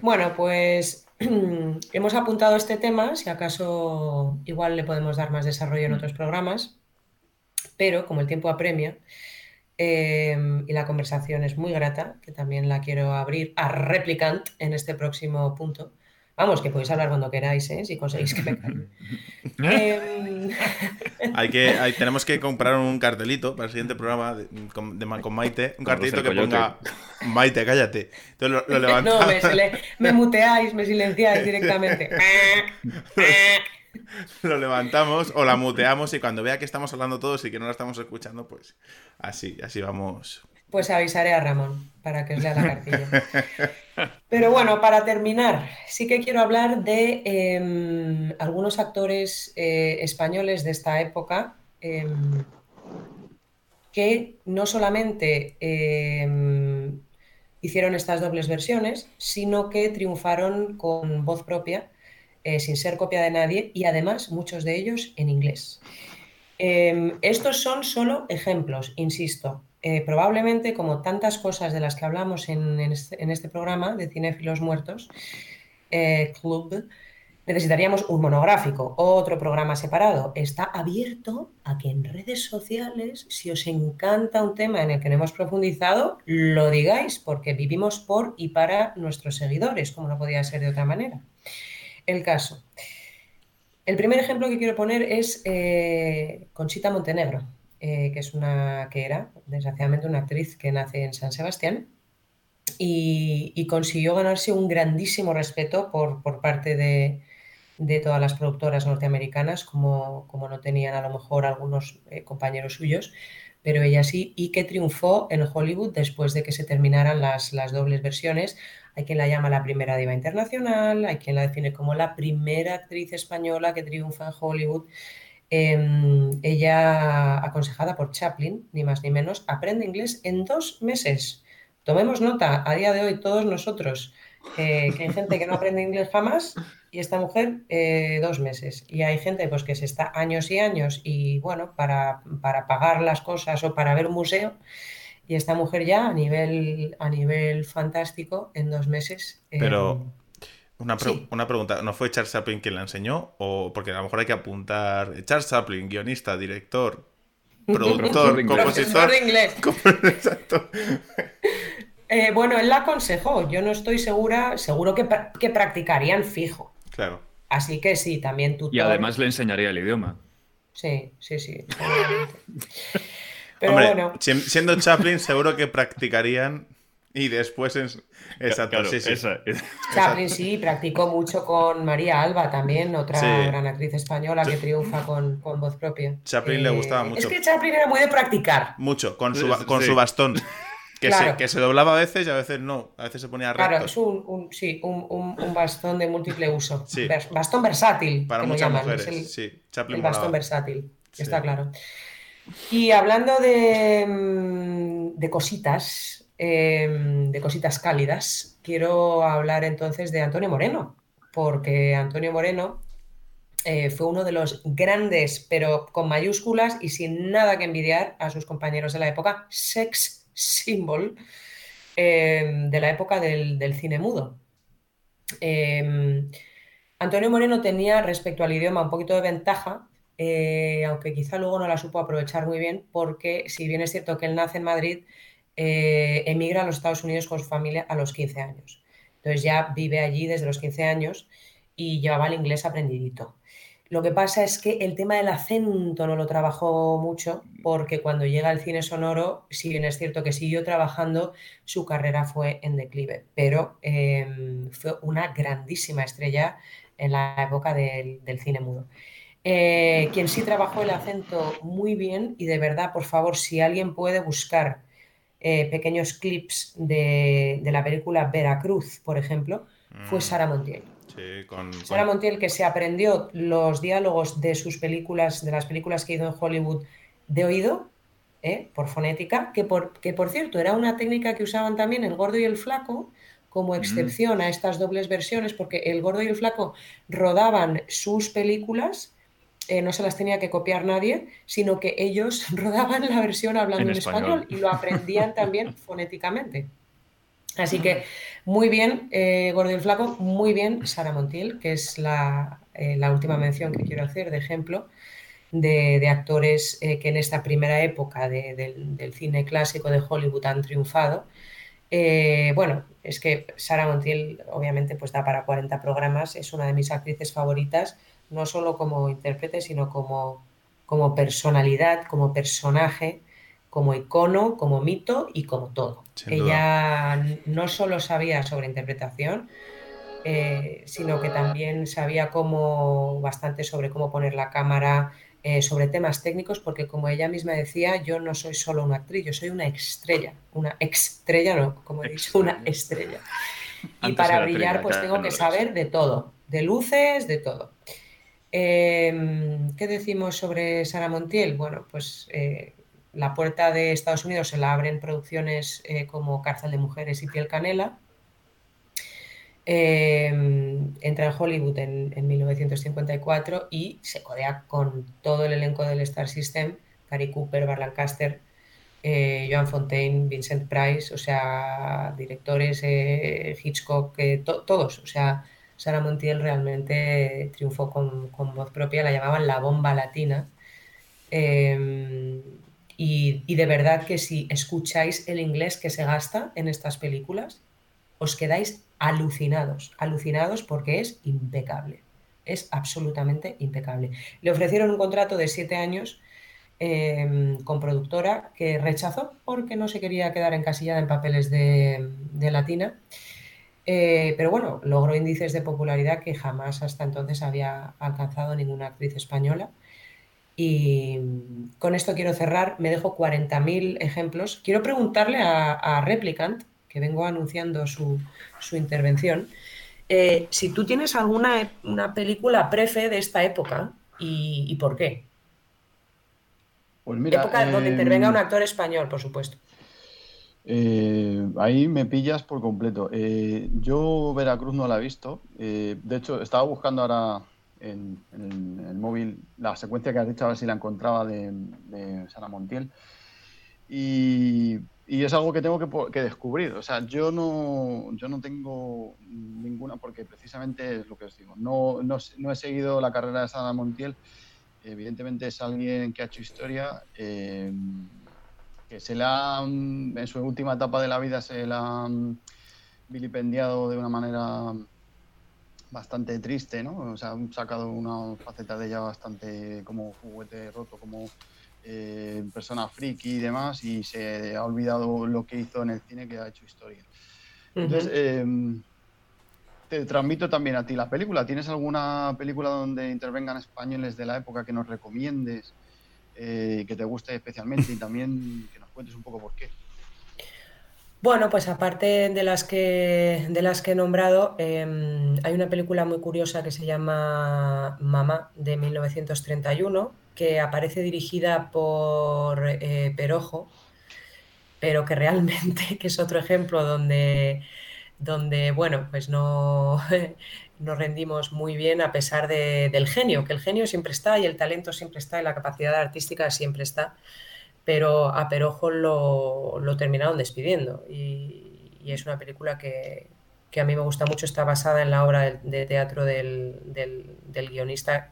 [SPEAKER 1] Bueno, pues hemos apuntado este tema, si acaso igual le podemos dar más desarrollo en otros programas, pero como el tiempo apremia eh, y la conversación es muy grata, que también la quiero abrir a Replicant en este próximo punto. Vamos, que podéis hablar cuando queráis, ¿eh? si conseguís que me calle. Em,
[SPEAKER 4] Hay que, hay- tenemos que comprar un cartelito para el siguiente programa de, con, de Ma- con Maite. Un cartelito que ponga Maite, cállate. Entonces lo, lo levantamos.
[SPEAKER 1] no, me, me muteáis, me silenciáis directamente.
[SPEAKER 4] lo levantamos o la muteamos y cuando vea que estamos hablando todos y que no la estamos escuchando, pues así, así vamos.
[SPEAKER 1] Pues avisaré a Ramón para que os lea la cartilla. Pero bueno, para terminar, sí que quiero hablar de em, algunos actores eh, españoles de esta época em, que no solamente em, hicieron estas dobles versiones, sino que triunfaron con voz propia, eh, sin ser copia de nadie, y además muchos de ellos en inglés. Eh, estos son solo ejemplos, insisto. Eh, probablemente, como tantas cosas de las que hablamos en, en este, en este programa de Cinéfilos Muertos, eh, Club, necesitaríamos un monográfico, otro programa separado. Está abierto a que en redes sociales, si os encanta un tema en el que no hemos profundizado, lo digáis, porque vivimos por y para nuestros seguidores, como no podía ser de otra manera. El caso. El primer ejemplo que quiero poner es eh, Conchita Montenegro. que es una que era, desgraciadamente, una actriz que nace en San Sebastián y, consiguió ganarse un grandísimo respeto por, por parte de, todas las productoras norteamericanas, como, como, no tenían a lo mejor algunos compañeros suyos, pero ella sí, y que triunfó en Hollywood después de que se terminaran las, las dobles versiones. Hay quien la llama la primera diva internacional, hay quien la define como la primera actriz española que triunfa en Hollywood. Em, ella, aconsejada por Chaplin, ni más ni menos, aprende inglés en dos meses. Tomemos nota, a día de hoy todos nosotros, eh, que hay gente que no aprende inglés jamás y esta mujer eh, dos meses. Y hay gente pues que se está años y años y bueno, para, para pagar las cosas o para ver un museo. Y esta mujer ya a nivel, a nivel fantástico en dos meses.
[SPEAKER 4] Eh, Pero una, una, pregunta, ¿no fue Charles Chaplin quien la enseñó? O porque a lo mejor hay que apuntar Charles Chaplin, guionista, director, productor, compositor.
[SPEAKER 1] de inglés. Exacto. Eh, bueno, él la aconsejó. Yo no estoy segura, seguro que, que practicarían fijo.
[SPEAKER 4] Claro.
[SPEAKER 1] Así que sí, también tú.
[SPEAKER 3] Y además le enseñaría el idioma.
[SPEAKER 1] Sí, sí, sí.
[SPEAKER 4] Pero bueno. Siendo Chaplin, seguro que practicarían y después es. Exacto, sí, sí.
[SPEAKER 1] Chaplin sí, practicó mucho con María Alba también, otra gran actriz española que triunfa con, voz propia.
[SPEAKER 4] Chaplin le gustaba eh, mucho.
[SPEAKER 1] Es que Chaplin era muy de practicar.
[SPEAKER 4] Mucho, con su, con su bastón. Que, se, doblaba a veces y a veces no. A veces se ponía recto.
[SPEAKER 1] Claro, es un, sí, un, bastón de múltiple uso. bastón versátil.
[SPEAKER 4] Para muchas mujeres. sí,
[SPEAKER 1] el bastón versátil, está claro. Y hablando de, mm, cositas, em, de cositas cálidas, quiero hablar entonces de Antonio Moreno, porque Antonio Moreno eh, fue uno de los grandes, pero con mayúsculas y sin nada que envidiar a sus compañeros de la época, sex símbolo em, de la época del, cine mudo. Em, Antonio Moreno tenía respecto al idioma un poquito de ventaja, eh, aunque quizá luego no la supo aprovechar muy bien, porque si bien es cierto que él nace en Madrid, eh, emigra a los Estados Unidos con su familia a los 15 años. Entonces ya vive allí desde los 15 años y llevaba el inglés aprendidito. Lo que pasa es que el tema del acento no lo trabajó mucho porque cuando llega al cine sonoro, si bien es cierto que siguió trabajando, su carrera fue en declive, pero em, fue una grandísima estrella en la época del, cine mudo. Eh, quien sí trabajó el acento muy bien y de verdad, por favor, si alguien puede buscar eh, pequeños clips de, de, la película Veracruz, por ejemplo, fue mm. Sara Montiel. Sara Montiel que se aprendió los diálogos de sus películas, de las películas que hizo en Hollywood de oído, ¿eh? por fonética, que por, que por cierto era una técnica que usaban también el gordo y el flaco como mm. excepción a estas dobles versiones, porque el gordo y el flaco rodaban sus películas, eh, no se las tenía que copiar nadie, sino que ellos rodaban la versión hablando en, español y lo aprendían también fonéticamente. Así que muy bien, eh, Gordo y Flaco, muy bien Sara Montiel, que es la, eh, última mención que quiero hacer de ejemplo de, actores eh, que en esta primera época del, cine clásico de Hollywood han triunfado. bueno, es que Sara Montiel obviamente pues da para 40 programas, es una de mis actrices favoritas, no solo como intérprete, sino como, como personalidad, como personaje como icono, como mito y como todo. Ella no solo sabía sobre interpretación, eh, sino que también sabía cómo, bastante sobre cómo poner la cámara, eh, sobre temas técnicos, porque como ella misma decía, yo no soy solo una actriz, yo soy una estrella, una estrella, no, como he dicho, una estrella. Y para brillar, pues tengo que saber de todo, de luces, de todo. Em, ¿Qué decimos sobre Sara Montiel? Bueno, pues eh, la puerta de Estados Unidos se la abren producciones eh, como Cárcel de Mujeres y Piel Canela. Em, entra en Hollywood en, 1954 y se codea con todo el elenco del Star System, Cary Cooper, Bar Lancaster, eh, Joan Fontaine, Vincent Price, o sea, directores, Hitchcock, todos, o sea, Sara Montiel realmente triunfó con, con, voz propia, la llamaban la bomba latina. Em, y, de verdad que si escucháis el inglés que se gasta en estas películas, os quedáis alucinados, alucinados porque es impecable, es absolutamente impecable. Le ofrecieron un contrato de siete años em, con productora que rechazó porque no se quería quedar encasillada en papeles de, latina. Eh, pero bueno, logró índices de popularidad que jamás hasta entonces había alcanzado ninguna actriz española. Y con esto quiero cerrar, me dejo 40.000 ejemplos. Quiero preguntarle a, Replicant, que vengo anunciando su, intervención, eh, si tú tienes alguna una película prefe de esta época y, por qué.
[SPEAKER 5] Pues mira,
[SPEAKER 1] época donde intervenga un actor español, por supuesto.
[SPEAKER 5] Eh, ahí me pillas por completo. Eh, yo Veracruz no la he visto. de hecho, estaba buscando ahora en, el móvil la secuencia que has dicho, a ver si la encontraba de, Sara Montiel. Y, es algo que tengo que, descubrir. O sea, yo no, yo no tengo ninguna, porque precisamente es lo que os digo. No, no, he seguido la carrera de Sara Montiel. Evidentemente es alguien que ha hecho historia, eh, que se la, en su última etapa de la vida se la ha vilipendiado de una manera bastante triste, ¿no? O sea, han sacado una faceta de ella bastante como juguete roto, como eh, persona friki y demás, y se ha olvidado lo que hizo en el cine, que ha hecho historia. Entonces, em, te transmito también a ti la película. ¿Tienes alguna película donde intervengan españoles de la época que nos recomiendes, eh, que te guste especialmente y también que nos cuentes un poco por qué?
[SPEAKER 1] Bueno, pues aparte de las que, de las que he nombrado, em, hay una película muy curiosa que se llama Mamá de 1931, que aparece dirigida por eh, Perojo, pero que realmente que es otro ejemplo donde, donde bueno, pues no nos rendimos muy bien a pesar del genio, que el genio siempre está y el talento siempre está y la capacidad artística siempre está pero a Perojo lo, terminaron despidiendo. Y, es una película que, a mí me gusta mucho, está basada en la obra de, teatro del, guionista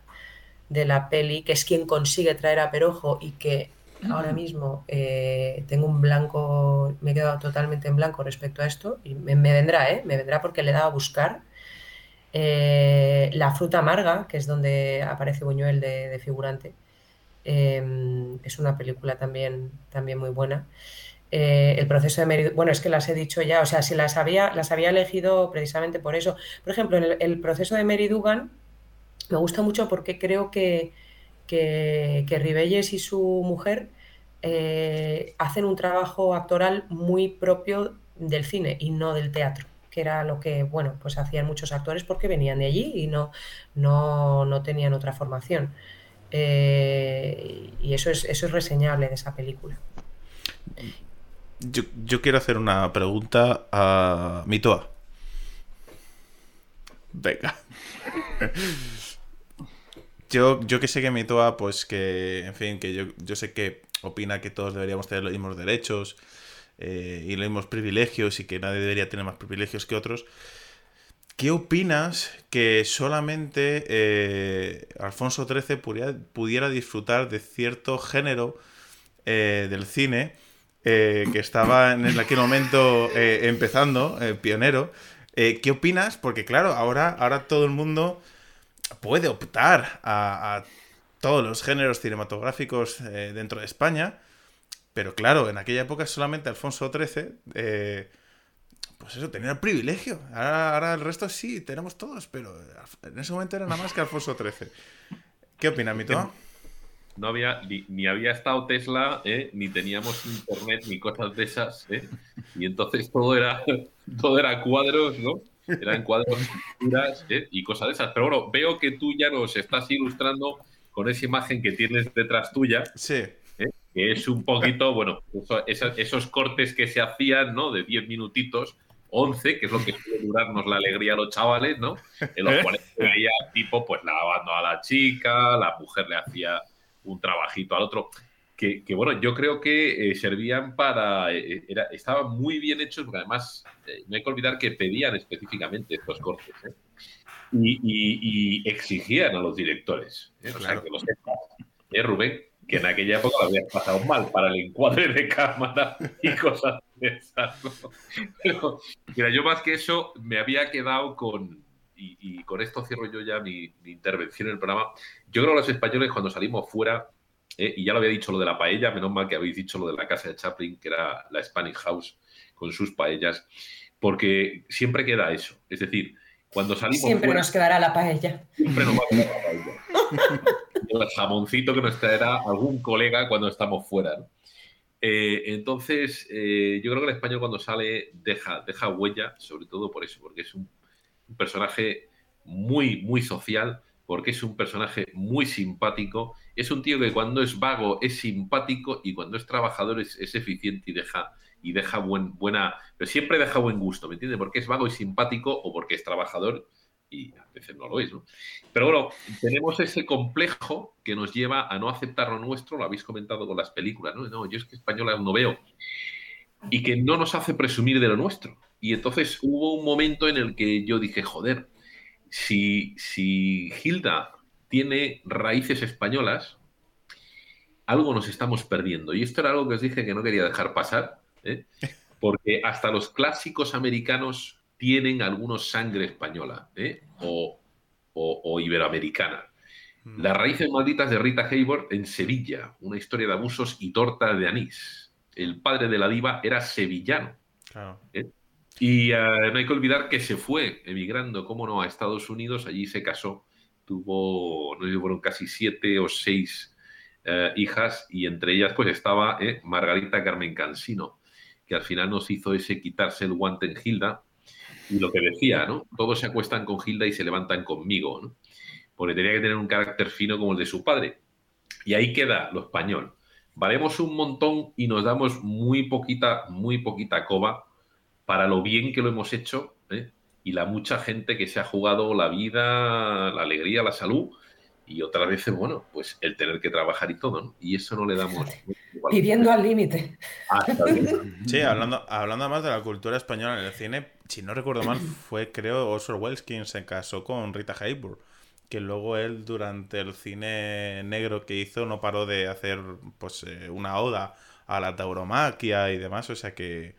[SPEAKER 1] de la peli, que es quien consigue traer a Perojo y que ahora mismo eh, tengo un blanco, me he quedado totalmente en blanco respecto a esto, y me, vendrá, ¿eh? Me vendrá porque le he dado a buscar. Eh, la fruta amarga, que es donde aparece Buñuel de figurante, Em, es una película también, también muy buena. Eh, el proceso de Mary, bueno, es que las he dicho ya, o sea, si las había, las había elegido precisamente por eso. Por ejemplo, en el, proceso de Mary Dugan me gusta mucho porque creo que, que, Ribelles y su mujer eh, hacen un trabajo actoral muy propio del cine y no del teatro que era lo que, bueno, pues hacían muchos actores porque venían de allí y no, no, no tenían otra formación. Eh, y eso es, eso es reseñable de esa película.
[SPEAKER 4] Yo, quiero hacer una pregunta a Mitoa. Venga. yo, yo que sé que Mitoa, pues que, en fin, que yo, yo sé que opina que todos deberíamos tener los mismos derechos eh, y mismos privilegios y que nadie debería tener más privilegios que otros. ¿Qué opinas que solamente eh, Alfonso XIII pudiera, disfrutar de cierto género eh, del cine que estaba en aquel momento empezando, pionero? ¿Qué opinas? Porque claro, ahora, ahora todo el mundo puede optar a todos los géneros cinematográficos dentro de España, pero claro, en aquella época solamente Alfonso XIII pues eso, tenía el privilegio. Ahora, el resto sí, tenemos todos, pero en ese momento era nada más que Alfonso XIII. ¿Qué opina, Mito?
[SPEAKER 2] No había, ni, había estado Tesla, ¿eh? ni teníamos internet, ni cosas de esas, ¿eh? y entonces todo era, todo era cuadros, ¿no? Eran cuadros, ¿eh? y cosas de esas. Pero bueno, veo que tú ya nos estás ilustrando con esa imagen que tienes detrás tuya.
[SPEAKER 4] Sí
[SPEAKER 2] que es un poquito, bueno, esos, esos, cortes que se hacían, ¿no? De 10 minutitos, 11, que es lo que suele durarnos la alegría a los chavales, ¿no? En los ¿Eh? cuales se veía tipo, pues lavando a la chica, la mujer le hacía un trabajito al otro. Que, bueno, yo creo que eh, servían para. Eh, era, estaban muy bien hechos, porque además no hay que olvidar que pedían específicamente estos cortes. Y, exigían a los directores. O sea, que los Rubén, que en aquella época lo habías pasado mal para el encuadre de cámara y cosas de esas. Pero, mira, yo más que eso me había quedado con, y, con esto cierro yo ya mi, intervención en el programa, yo creo que los españoles cuando salimos fuera ¿eh? y ya lo había dicho lo de la paella, menos mal que habéis dicho lo de la casa de Chaplin, que era la Spanish House con sus paellas, porque siempre queda eso. Es decir, cuando salimos.
[SPEAKER 1] Siempre nos quedará la paella.
[SPEAKER 2] Siempre nos va a quedar la paella. el jamoncito que nos traerá algún colega cuando estamos fuera. Eh, entonces, eh, yo creo que el español cuando sale deja, deja huella, sobre todo por eso, porque es un, personaje muy, muy social, porque es un personaje muy simpático. Es un tío que cuando es vago es simpático y cuando es trabajador es, es eficiente y deja, y deja buen, buena, pero siempre deja buen gusto, ¿me entiendes? Porque es vago y simpático o porque es trabajador y a veces no lo es, ¿no? Pero bueno, tenemos ese complejo que nos lleva a no aceptar lo nuestro, lo habéis comentado con las películas, ¿no? No, yo es que española no veo. Y que no nos hace presumir de lo nuestro. Y entonces hubo un momento en el que yo dije, joder, si, si Hilda tiene raíces españolas, algo nos estamos perdiendo. Y esto era algo que os dije que no quería dejar pasar, ¿eh? porque hasta los clásicos americanos tienen algunos sangre española ¿eh? o, o, o, iberoamericana. Las raíces malditas de Rita Hayworth en Sevilla, una historia de abusos y torta de anís. El padre de la diva era sevillano.
[SPEAKER 4] Claro.
[SPEAKER 2] ¿eh? Y uh, no hay que olvidar que se fue emigrando, cómo no, a Estados Unidos, allí se casó, tuvo, no sé fueron casi siete o seis uh, hijas, y entre ellas pues estaba eh, Margarita Carmen Cansino, que al final nos hizo ese quitarse el guante en Hilda, y lo que decía, ¿no? Todos se acuestan con Hilda y se levantan conmigo, ¿no? Porque tenía que tener un carácter fino como el de su padre. Y ahí queda lo español. Valemos un montón y nos damos muy poquita, muy poquita coba para lo bien que lo hemos hecho ¿eh? y la mucha gente que se ha jugado la vida, la alegría, la salud y otras veces, bueno, pues el tener que trabajar y todo, ¿no? Y eso no le damos...
[SPEAKER 1] Viviendo al límite.
[SPEAKER 2] Ah,
[SPEAKER 4] sí, hablando, hablando más de la cultura española en el cine, si no recuerdo mal, fue creo Orson Welles quien se casó con Rita Hayworth que luego él durante el cine negro que hizo no paró de hacer pues eh, una oda a la tauromaquia y demás, o sea que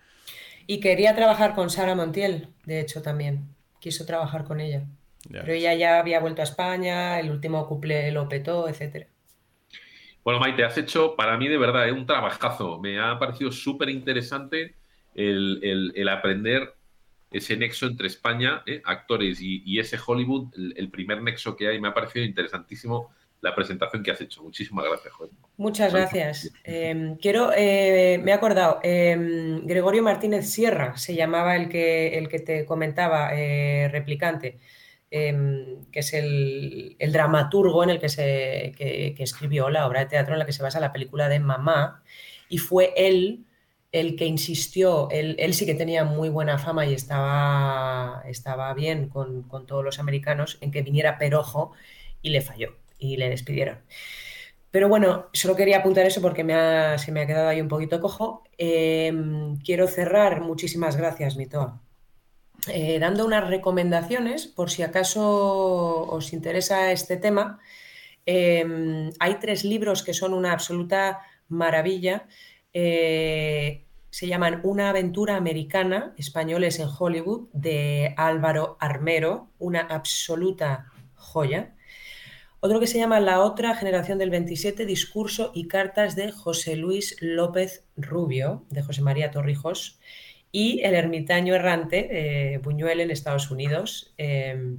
[SPEAKER 1] y quería trabajar con Sara Montiel, de hecho, también. Quiso trabajar con ella. Ya Pero ella ya había vuelto a España, el último couple lo petó, etc.
[SPEAKER 2] Bueno, Maite, has hecho para mí de verdad un trabajazo. Me ha parecido súper interesante el, el, el, aprender ese nexo entre España, ¿eh? actores, y, y, ese Hollywood, el, el, primer nexo que hay. Me ha parecido interesantísimo la presentación que has hecho. Muchísimas gracias, Joel.
[SPEAKER 1] Muchas gracias. Eh, quiero, eh, me he acordado, eh, Gregorio Martínez Sierra se llamaba el que, el que te comentaba, replicante, que es el, dramaturgo en el que, se, que, escribió la obra de teatro en la que se basa la película de Mamá, y fue él el que insistió, él, él sí que tenía muy buena fama y estaba, estaba bien con, con todos los americanos, en que viniera Perojo y le falló y le despidieron. Pero bueno, solo quería apuntar eso porque me ha, se me ha quedado ahí un poquito cojo. Eh, quiero cerrar, muchísimas gracias, Mitoa, eh, dando unas recomendaciones por si acaso os interesa este tema. Eh, hay tres libros que son una absoluta maravilla. Eh, se llaman Una aventura americana, españoles en Hollywood, de Álvaro Armero, una absoluta joya. Otro que se llama La otra generación del 27, discurso y cartas de José Luis López Rubio, de José María Torrijos, y El ermitaño errante, eh, Buñuel en Estados Unidos, eh,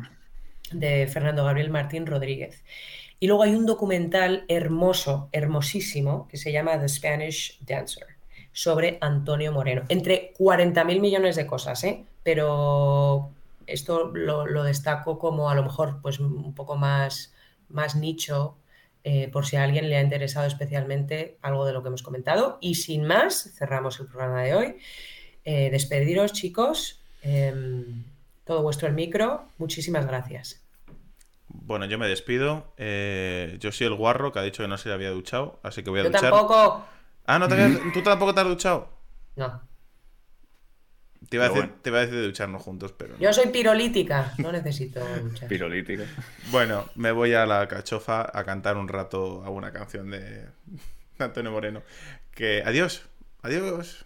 [SPEAKER 1] de Fernando Gabriel Martín Rodríguez. Y luego hay un documental hermoso, hermosísimo, que se llama The Spanish Dancer, sobre Antonio Moreno. Entre 40.000 millones de cosas, ¿eh? pero esto lo, lo destaco como a lo mejor pues, un poco más más nicho, eh, por si a alguien le ha interesado especialmente algo de lo que hemos comentado. Y sin más, cerramos el programa de hoy. Eh, despediros, chicos. Eh, todo vuestro el micro. Muchísimas gracias.
[SPEAKER 4] Bueno, yo me despido. Eh, yo soy el guarro que ha dicho que no se había duchado, así que voy a
[SPEAKER 1] yo
[SPEAKER 4] duchar.
[SPEAKER 1] tampoco.
[SPEAKER 4] Ah, ¿no te habías... ¿tú tampoco te has duchado?
[SPEAKER 1] No.
[SPEAKER 4] Te iba, a decir,
[SPEAKER 3] bueno.
[SPEAKER 4] te iba a decir de ducharnos juntos, pero no.
[SPEAKER 1] Yo soy pirolítica, no necesito duchar.
[SPEAKER 3] Pirolítica.
[SPEAKER 4] Bueno, me voy a la cachofa a cantar un rato a una canción de Antonio Moreno. Que adiós, adiós.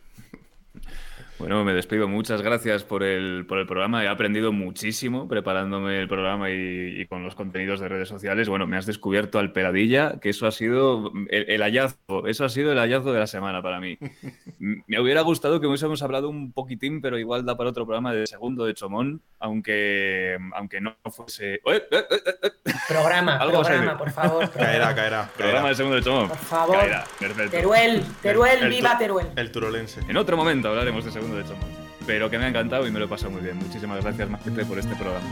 [SPEAKER 3] Bueno, me despido. Muchas gracias por el, por el programa. He aprendido muchísimo preparándome el programa y, con los contenidos de redes sociales. Bueno, me has descubierto al peladilla, que eso ha sido el, hallazgo. Eso ha sido el hallazgo de la semana para mí. me hubiera gustado que hubiésemos hablado un poquitín, pero igual da para otro programa de segundo de Chomón, aunque, aunque no fuese. ¡Eh, eh,
[SPEAKER 1] eh, programa, programa, por favor.
[SPEAKER 4] Caerá, caerá.
[SPEAKER 3] Programa de segundo de Chomón.
[SPEAKER 1] Por favor. Teruel, Teruel, viva Teruel.
[SPEAKER 4] El turolense.
[SPEAKER 3] En otro momento hablaremos de segundo de Pero que me ha encantado y me lo he pasado muy bien. Muchísimas gracias, Macete, por este programa.